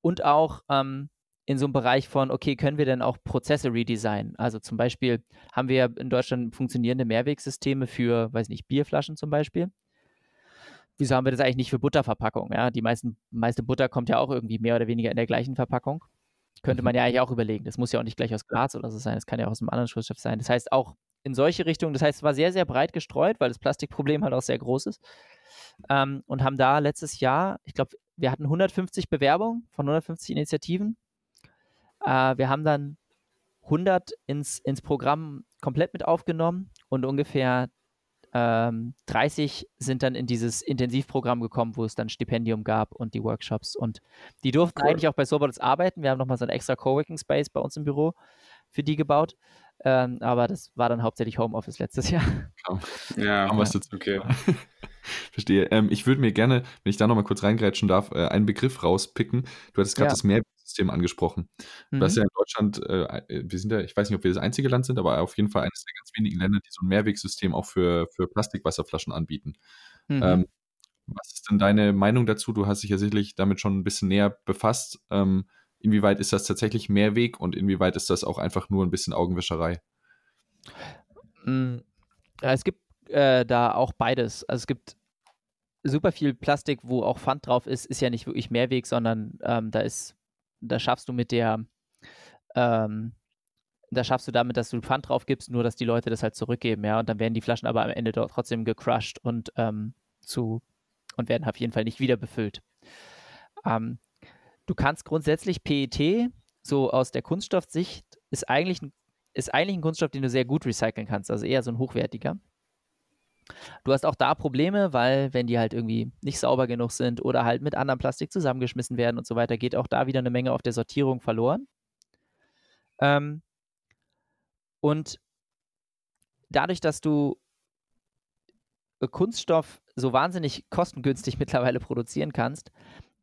Und auch ähm, in so einem Bereich von, okay, können wir denn auch Prozesse redesignen? Also zum Beispiel haben wir in Deutschland funktionierende Mehrwegsysteme für, weiß nicht, Bierflaschen zum Beispiel. Wieso haben wir das eigentlich nicht für Butterverpackung? Ja, die meisten, meiste Butter kommt ja auch irgendwie mehr oder weniger in der gleichen Verpackung. Könnte man mhm. ja eigentlich auch überlegen. Das muss ja auch nicht gleich aus Glas oder so sein. Das kann ja auch aus einem anderen Schutzstoff sein. Das heißt auch in solche Richtungen, das heißt, es war sehr, sehr breit gestreut, weil das Plastikproblem halt auch sehr groß ist. Ähm, und haben da letztes Jahr, ich glaube, wir hatten 150 Bewerbungen von 150 Initiativen äh, wir haben dann 100 ins, ins Programm komplett mit aufgenommen und ungefähr ähm, 30 sind dann in dieses Intensivprogramm gekommen, wo es dann Stipendium gab und die Workshops. Und die durften cool. eigentlich auch bei Sobots arbeiten. Wir haben nochmal so einen extra Coworking Space bei uns im Büro für die gebaut. Ähm, aber das war dann hauptsächlich Homeoffice letztes Jahr. *laughs* Ja, haben wir es jetzt okay. *laughs* Verstehe. Ähm, ich würde mir gerne, wenn ich da nochmal kurz reingrätschen darf, äh, einen Begriff rauspicken. Du hattest gerade ja. das Meer System angesprochen. Mhm. Das ist ja in Deutschland, äh, äh, wir sind ja, ich weiß nicht, ob wir das einzige Land sind, aber auf jeden Fall eines der ganz wenigen Länder, die so ein Mehrwegsystem auch für, für Plastikwasserflaschen anbieten. Mhm. Ähm, was ist denn deine Meinung dazu? Du hast dich ja sicherlich damit schon ein bisschen näher befasst. Ähm, inwieweit ist das tatsächlich Mehrweg und inwieweit ist das auch einfach nur ein bisschen Augenwischerei? Ja, es gibt äh, da auch beides. Also es gibt super viel Plastik, wo auch Pfand drauf ist, ist ja nicht wirklich Mehrweg, sondern ähm, da ist da schaffst du mit der, ähm, da schaffst du damit, dass du Pfand drauf gibst, nur dass die Leute das halt zurückgeben, ja, und dann werden die Flaschen aber am Ende dort trotzdem gecrushed und ähm, zu und werden auf jeden Fall nicht wieder befüllt. Ähm, du kannst grundsätzlich PET, so aus der Kunststoffsicht, ist eigentlich, ist eigentlich ein Kunststoff, den du sehr gut recyceln kannst, also eher so ein hochwertiger. Du hast auch da Probleme, weil wenn die halt irgendwie nicht sauber genug sind oder halt mit anderem Plastik zusammengeschmissen werden und so weiter, geht auch da wieder eine Menge auf der Sortierung verloren. Ähm, und dadurch, dass du Kunststoff so wahnsinnig kostengünstig *laughs* mittlerweile produzieren kannst,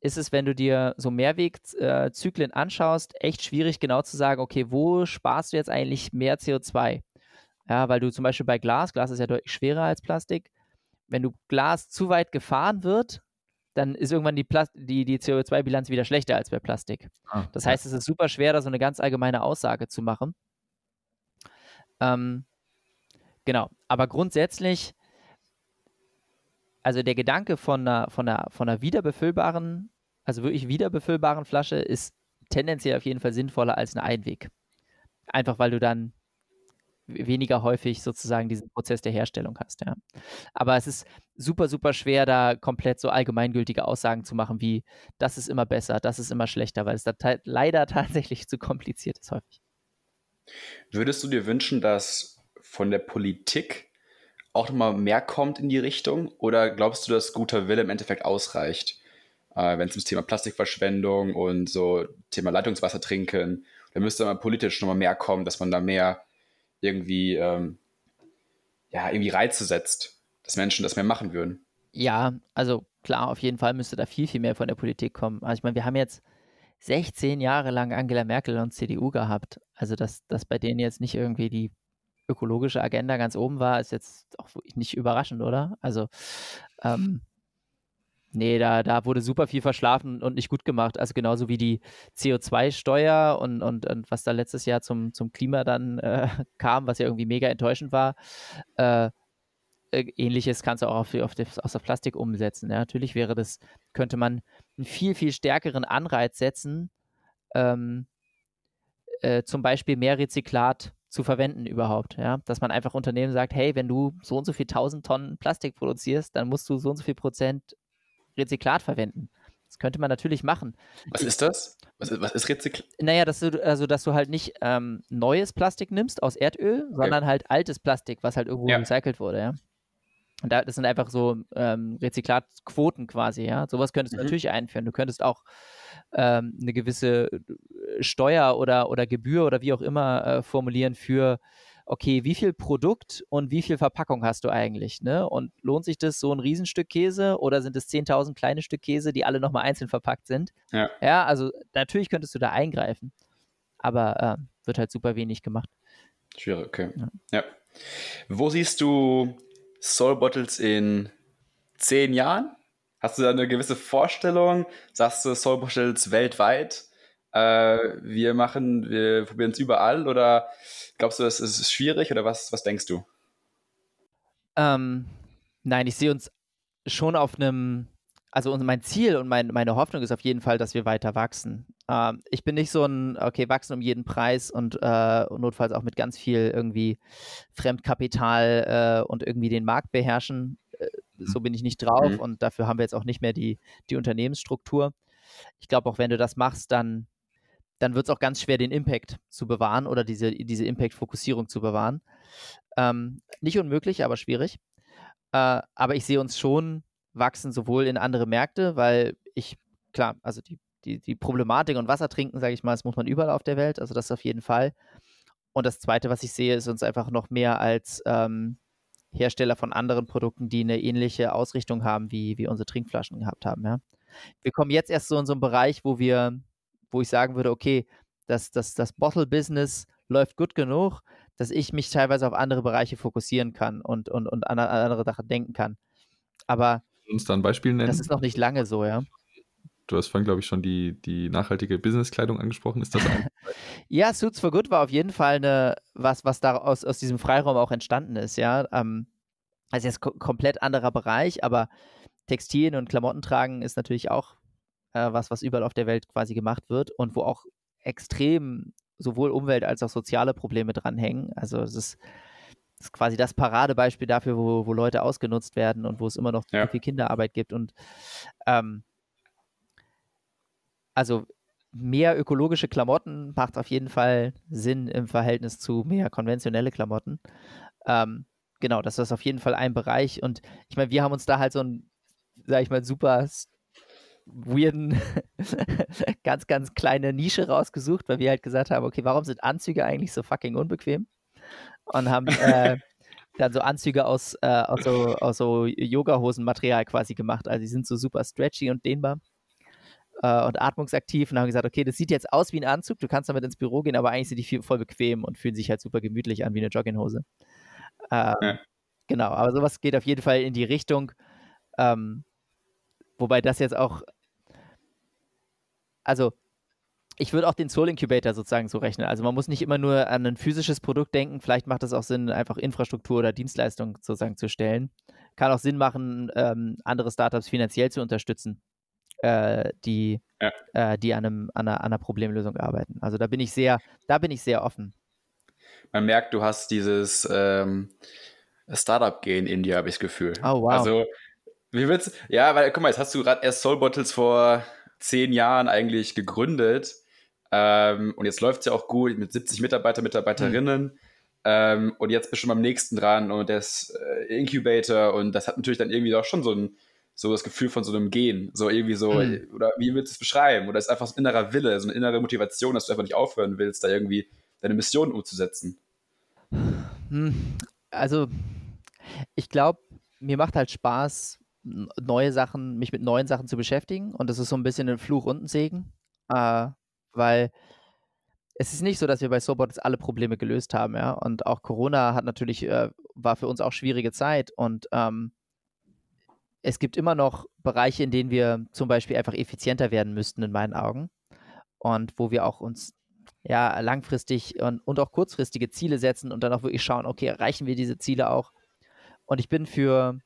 ist es, wenn du dir so Mehrwegzyklen anschaust, echt schwierig genau zu sagen, okay, wo sparst du jetzt eigentlich mehr CO2? Ja, weil du zum Beispiel bei Glas, Glas ist ja deutlich schwerer als Plastik, wenn du Glas zu weit gefahren wird, dann ist irgendwann die, die, die CO2-Bilanz wieder schlechter als bei Plastik. Ah, das heißt, es ist super schwer, da so eine ganz allgemeine Aussage zu machen. Ähm, genau, aber grundsätzlich, also der Gedanke von einer, von einer, von einer wiederbefüllbaren, also wirklich wiederbefüllbaren Flasche ist tendenziell auf jeden Fall sinnvoller als eine Einweg. Einfach weil du dann weniger häufig sozusagen diesen Prozess der Herstellung hast, ja. Aber es ist super, super schwer, da komplett so allgemeingültige Aussagen zu machen, wie das ist immer besser, das ist immer schlechter, weil es da leider *laughs* tatsächlich zu kompliziert ist häufig. Würdest du dir wünschen, dass von der Politik auch nochmal mehr kommt in die Richtung? Oder glaubst du, dass guter Wille im Endeffekt ausreicht, äh, wenn es ums Thema Plastikverschwendung und so Thema Leitungswasser trinken, da müsste mal politisch nochmal mehr kommen, dass man da mehr irgendwie, ähm, ja, irgendwie Reize setzt, dass Menschen das mehr machen würden. Ja, also klar, auf jeden Fall müsste da viel, viel mehr von der Politik kommen. Also ich meine, wir haben jetzt 16 Jahre lang Angela Merkel und CDU gehabt. Also dass, dass bei denen jetzt nicht irgendwie die ökologische Agenda ganz oben war, ist jetzt auch nicht überraschend, oder? Also ähm, Nee, da, da wurde super viel verschlafen und nicht gut gemacht. Also genauso wie die CO2-Steuer und, und, und was da letztes Jahr zum, zum Klima dann äh, *laughs* kam, was ja irgendwie mega enttäuschend war. Äh, äh Ähnliches kannst du auch auf, auf das, aus der Plastik umsetzen. Ja, natürlich wäre das, könnte man einen viel, viel stärkeren Anreiz setzen, ähm, äh, zum Beispiel mehr Rezyklat zu verwenden überhaupt, ja, dass man einfach Unternehmen sagt, hey, wenn du so und so viel tausend Tonnen Plastik produzierst, dann musst du so und so viel Prozent Rezyklat verwenden. Das könnte man natürlich machen. Was ist das? Was ist, was ist Rezyklat? Naja, dass du, also, dass du halt nicht ähm, neues Plastik nimmst aus Erdöl, okay. sondern halt altes Plastik, was halt irgendwo ja. recycelt wurde, ja. Und da, das sind einfach so ähm, Rezyklatquoten quasi, ja. Sowas könntest du mhm. natürlich einführen. Du könntest auch ähm, eine gewisse äh, Steuer oder, oder Gebühr oder wie auch immer äh, formulieren für, okay, wie viel Produkt und wie viel Verpackung hast du eigentlich? Ne? Und lohnt sich das so ein Riesenstück Käse oder sind es 10.000 kleine Stück Käse, die alle nochmal einzeln verpackt sind? Ja. ja, also natürlich könntest du da eingreifen, aber äh, wird halt super wenig gemacht. Schwierig, okay. Ja. ja. Wo siehst du Soul Bottles in zehn Jahren? Hast du da eine gewisse Vorstellung? Sagst du Soul Bottles weltweit? Äh, wir machen, wir probieren es überall oder glaubst du, es ist schwierig oder was, was denkst du? Ähm, nein, ich sehe uns schon auf einem, also mein Ziel und mein, meine Hoffnung ist auf jeden Fall, dass wir weiter wachsen. Ähm, ich bin nicht so ein, okay, wachsen um jeden Preis und, äh, notfalls auch mit ganz viel irgendwie Fremdkapital äh, und irgendwie den Markt beherrschen. Äh, so bin ich nicht drauf mhm. und dafür haben wir jetzt auch nicht mehr die, die Unternehmensstruktur. Ich glaube, auch wenn du das machst, dann, dann wird es auch ganz schwer, den Impact zu bewahren oder diese, diese Impact-Fokussierung zu bewahren. Ähm, nicht unmöglich, aber schwierig. Äh, aber ich sehe uns schon wachsen, sowohl in andere Märkte, weil ich, klar, also die die, die Problematik und Wasser trinken, sage ich mal, das muss man überall auf der Welt, also das auf jeden Fall. Und das Zweite, was ich sehe, ist uns einfach noch mehr als ähm, Hersteller von anderen Produkten, die eine ähnliche Ausrichtung haben, wie, wie unsere Trinkflaschen gehabt haben. Ja. Wir kommen jetzt erst so in so einen Bereich, wo wir, wo ich sagen würde, okay, das, das, das Bottle-Business läuft gut genug, dass ich mich teilweise auf andere Bereiche fokussieren kann und, und, und an andere Sachen denken kann. Aber uns da ein Beispiel nennen? Das ist noch nicht lange so, ja. Du hast vorhin, glaube ich, schon die, die nachhaltige Businesskleidung angesprochen. Ist das auch? *laughs* ja, Suits for Good war auf jeden Fall eine, was, was da aus, aus diesem Freiraum auch entstanden ist, ja. Ähm, also jetzt komplett anderer Bereich, aber Textilien und Klamotten tragen ist natürlich auch äh, was, was überall auf der Welt quasi gemacht wird und wo auch extrem sowohl Umwelt- als auch soziale Probleme dranhängen. Also es ist, ist quasi das Paradebeispiel dafür, wo, wo Leute ausgenutzt werden und wo es immer noch ja. viel Kinderarbeit gibt. Und ähm, also mehr ökologische Klamotten macht auf jeden Fall Sinn im Verhältnis zu mehr konventionelle Klamotten. Ähm, genau, das ist auf jeden Fall ein Bereich. Und ich meine, wir haben uns da halt so ein, sag ich mal, super weirden, *laughs* ganz, ganz kleine Nische rausgesucht, weil wir halt gesagt haben, okay, warum sind Anzüge eigentlich so fucking unbequem? Und haben äh, *laughs* dann so Anzüge aus, äh, aus so, aus so Yoga-Hosen-Material quasi gemacht. Also die sind so super stretchy und dehnbar äh, und atmungsaktiv und haben gesagt, okay, das sieht jetzt aus wie ein Anzug, du kannst damit ins Büro gehen, aber eigentlich sind die voll bequem und fühlen sich halt super gemütlich an wie eine Jogginghose. Ähm, ja. Genau, aber sowas geht auf jeden Fall in die Richtung, ähm, wobei das jetzt auch, also ich würde auch den Soul Incubator sozusagen so rechnen. Also man muss nicht immer nur an ein physisches Produkt denken. Vielleicht macht es auch Sinn, einfach Infrastruktur oder Dienstleistungen sozusagen zu stellen. Kann auch Sinn machen, ähm, andere Startups finanziell zu unterstützen äh, die, ja. äh, die an, einem, an, einer, an einer Problemlösung arbeiten. Also da bin ich sehr, da bin ich sehr offen. Man merkt, du hast dieses ähm, Startup-Gehen in dir, habe ich das Gefühl. Oh, wow. Also, wie willst ja, weil, guck mal, jetzt hast du gerade erst Soul Bottles vor zehn Jahren eigentlich gegründet. Ähm, und jetzt läuft es ja auch gut mit 70 Mitarbeiter, Mitarbeiterinnen. Mhm. Ähm, und jetzt bist du schon beim nächsten dran und das äh, Incubator und das hat natürlich dann irgendwie auch schon so ein so das Gefühl von so einem Gehen, so irgendwie so, hm. oder wie willst du es beschreiben? Oder ist einfach so ein innerer Wille, so eine innere Motivation, dass du einfach nicht aufhören willst, da irgendwie deine Mission umzusetzen? Hm. Also, ich glaube, mir macht halt Spaß, neue Sachen, mich mit neuen Sachen zu beschäftigen. Und das ist so ein bisschen ein Fluch und ein Segen, äh, weil es ist nicht so, dass wir bei Sobots alle Probleme gelöst haben, ja. Und auch Corona hat natürlich, äh, war für uns auch schwierige Zeit und ähm, es gibt immer noch Bereiche, in denen wir zum Beispiel einfach effizienter werden müssten, in meinen Augen. Und wo wir auch uns ja langfristig und, und auch kurzfristige Ziele setzen und dann auch wirklich schauen, okay, erreichen wir diese Ziele auch? Und ich bin für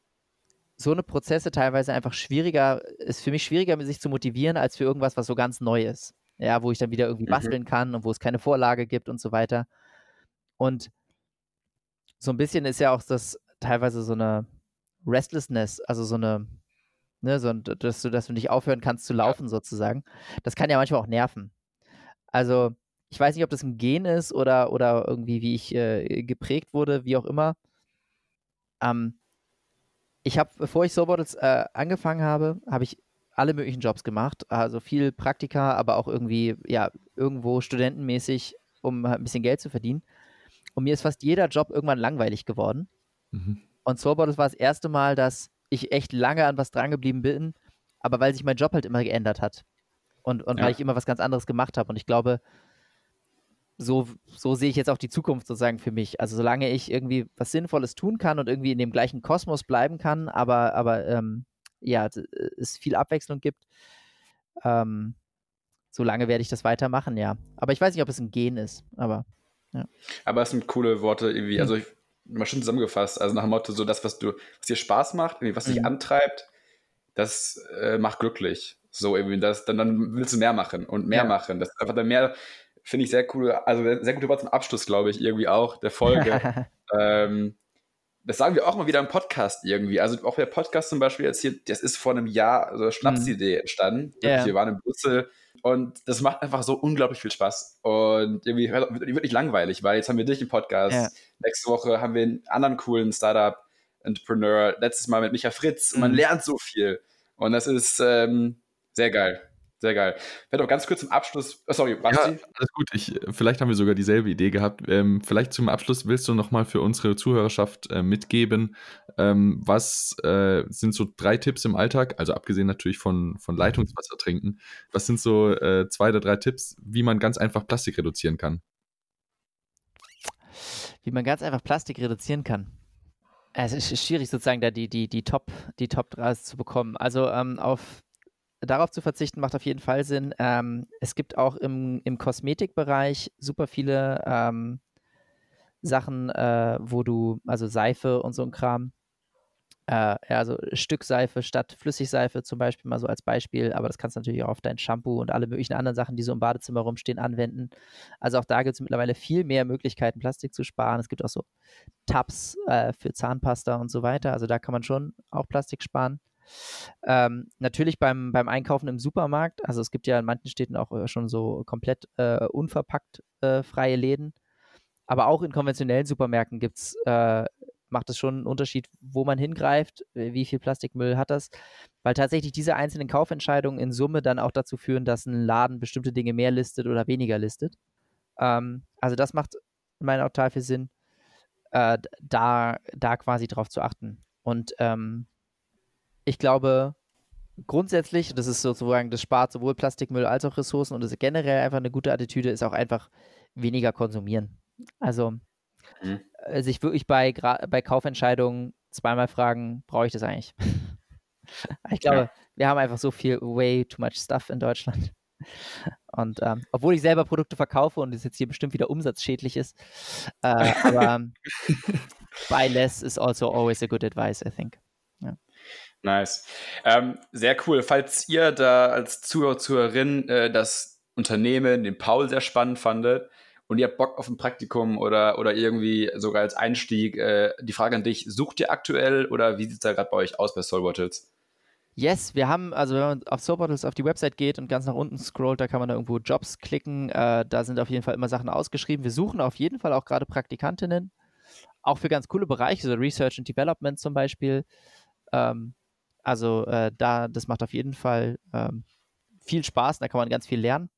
so eine Prozesse teilweise einfach schwieriger, ist für mich schwieriger, sich zu motivieren, als für irgendwas, was so ganz neu ist. Ja, wo ich dann wieder irgendwie mhm. basteln kann und wo es keine Vorlage gibt und so weiter. Und so ein bisschen ist ja auch das teilweise so eine Restlessness, also so eine, ne, so, dass du, dass du nicht aufhören kannst zu laufen, sozusagen. Das kann ja manchmal auch nerven. Also, ich weiß nicht, ob das ein Gen ist oder, oder irgendwie, wie ich äh, geprägt wurde, wie auch immer. Ähm, ich habe, bevor ich Soulbottles äh, angefangen habe, habe ich alle möglichen Jobs gemacht. Also viel Praktika, aber auch irgendwie, ja, irgendwo studentenmäßig, um halt ein bisschen Geld zu verdienen. Und mir ist fast jeder Job irgendwann langweilig geworden. Mhm. Und Soulbottles war das erste Mal, dass ich echt lange an was drangeblieben bin, aber weil sich mein Job halt immer geändert hat. Und, und ja. weil ich immer was ganz anderes gemacht habe. Und ich glaube, so, so sehe ich jetzt auch die Zukunft sozusagen für mich. Also solange ich irgendwie was Sinnvolles tun kann und irgendwie in dem gleichen Kosmos bleiben kann, aber, aber ähm, ja, es viel Abwechslung gibt, ähm, solange werde ich das weitermachen, ja. Aber ich weiß nicht, ob es ein Gen ist, aber ja. Aber es sind coole Worte irgendwie, hm. also ich, mal schön zusammengefasst, also nach dem Motto, so das, was du, was dir Spaß macht, was dich mhm. antreibt, das äh, macht glücklich. So irgendwie, das, dann, dann willst du mehr machen und mehr ja. machen. Das ist einfach dann mehr, Finde ich sehr cool. Also sehr gute Wort zum Abschluss, glaube ich, irgendwie auch der Folge. *laughs* ähm, das sagen wir auch mal wieder im Podcast irgendwie. Also auch der Podcast zum Beispiel jetzt hier, das ist vor einem Jahr, also Schnapsidee mhm. entstanden. Yeah. Wir waren in Brüssel und das macht einfach so unglaublich viel Spaß. Und irgendwie wird, nicht langweilig, weil jetzt haben wir dich im Podcast. Yeah. Nächste Woche haben wir einen anderen coolen Startup-Entrepreneur. Letztes Mal mit Micha Fritz. Und man mhm. lernt so viel. Und das ist ähm, sehr geil. Sehr geil. Vielleicht auch ganz kurz zum Abschluss. Oh, sorry, Basti? Ja, alles gut. Ich, vielleicht haben wir sogar dieselbe Idee gehabt. Ähm, vielleicht zum Abschluss willst du nochmal für unsere Zuhörerschaft äh, mitgeben, ähm, was äh, sind so drei Tipps im Alltag, also abgesehen natürlich von, von Leitungswasser trinken, was sind so äh, zwei oder drei Tipps, wie man ganz einfach Plastik reduzieren kann? Wie man ganz einfach Plastik reduzieren kann. Es ist schwierig sozusagen da die, die, die Top, die Top 3 zu bekommen. Also ähm, auf darauf zu verzichten macht auf jeden Fall Sinn. Ähm, es gibt auch im, im Kosmetikbereich super viele ähm, Sachen, äh, wo du, also Seife und so ein Kram, äh, also Stückseife statt Flüssigseife zum Beispiel mal so als Beispiel, aber das kannst du natürlich auch auf dein Shampoo und alle möglichen anderen Sachen, die so im Badezimmer rumstehen, anwenden. Also auch da gibt es mittlerweile viel mehr Möglichkeiten, Plastik zu sparen. Es gibt auch so Tabs äh, für Zahnpasta und so weiter. Also da kann man schon auch Plastik sparen. Ähm, natürlich beim, beim Einkaufen im Supermarkt, also es gibt ja in manchen Städten auch äh, schon so komplett äh, unverpackt äh, freie Läden, aber auch in konventionellen Supermärkten gibt's, äh, macht es schon einen Unterschied, wo man hingreift, wie viel Plastikmüll hat das, weil tatsächlich diese einzelnen Kaufentscheidungen in Summe dann auch dazu führen, dass ein Laden bestimmte Dinge mehr listet oder weniger listet. Ähm, also das macht in meinen Augen total viel Sinn, äh, da, da quasi drauf zu achten. Und ähm, ich glaube, grundsätzlich, das ist sozusagen, das spart sowohl Plastikmüll als auch Ressourcen und das ist generell einfach eine gute Attitüde, ist auch einfach weniger konsumieren. Also mhm. Äh, sich wirklich bei, bei Kaufentscheidungen zweimal fragen, brauche ich das eigentlich? *laughs* ich glaube, ja. wir haben einfach so viel way too much stuff in Deutschland. Und ähm, obwohl ich selber Produkte verkaufe und es jetzt hier bestimmt wieder umsatzschädlich ist, äh, aber *laughs* buy less is also always a good advice, I think. Nice. Ähm, sehr cool. Falls ihr da als Zuhörer, Zuhörerin äh, das Unternehmen, den Paul sehr spannend fandet und ihr habt Bock auf ein Praktikum oder, oder irgendwie sogar als Einstieg, äh, die Frage an dich, sucht ihr aktuell oder wie sieht es da gerade bei euch aus bei Soul Bottles? Yes, wir haben, also wenn man auf Soul Bottles auf die Website geht und ganz nach unten scrollt, da kann man da irgendwo Jobs klicken. Äh, da sind auf jeden Fall immer Sachen ausgeschrieben. Wir suchen auf jeden Fall auch gerade Praktikantinnen, auch für ganz coole Bereiche, so Research and Development zum Beispiel. Ähm, also äh, da, das macht auf jeden Fall ähm, viel Spaß, da kann man ganz viel lernen.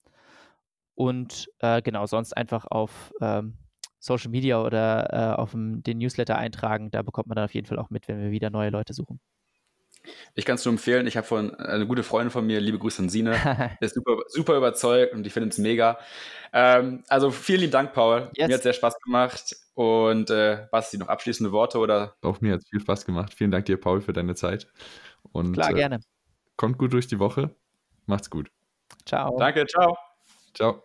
Und äh, genau, sonst einfach auf ähm, Social Media oder äh, auf dem, den Newsletter eintragen, da bekommt man dann auf jeden Fall auch mit, wenn wir wieder neue Leute suchen. Ich kann es nur empfehlen. Ich habe von eine gute Freundin von mir, liebe Grüße an Sine, *laughs* ist super, super überzeugt und ich finde es mega. Ähm, also vielen lieben Dank, Paul. Yes. Mir hat sehr Spaß gemacht. Und äh, Basti, noch abschließende Worte oder? Auch mir hat es viel Spaß gemacht. Vielen Dank dir, Paul, für deine Zeit. Und, Klar, äh, gerne. Kommt gut durch die Woche. Macht's gut. Ciao. Danke, ciao. Ciao.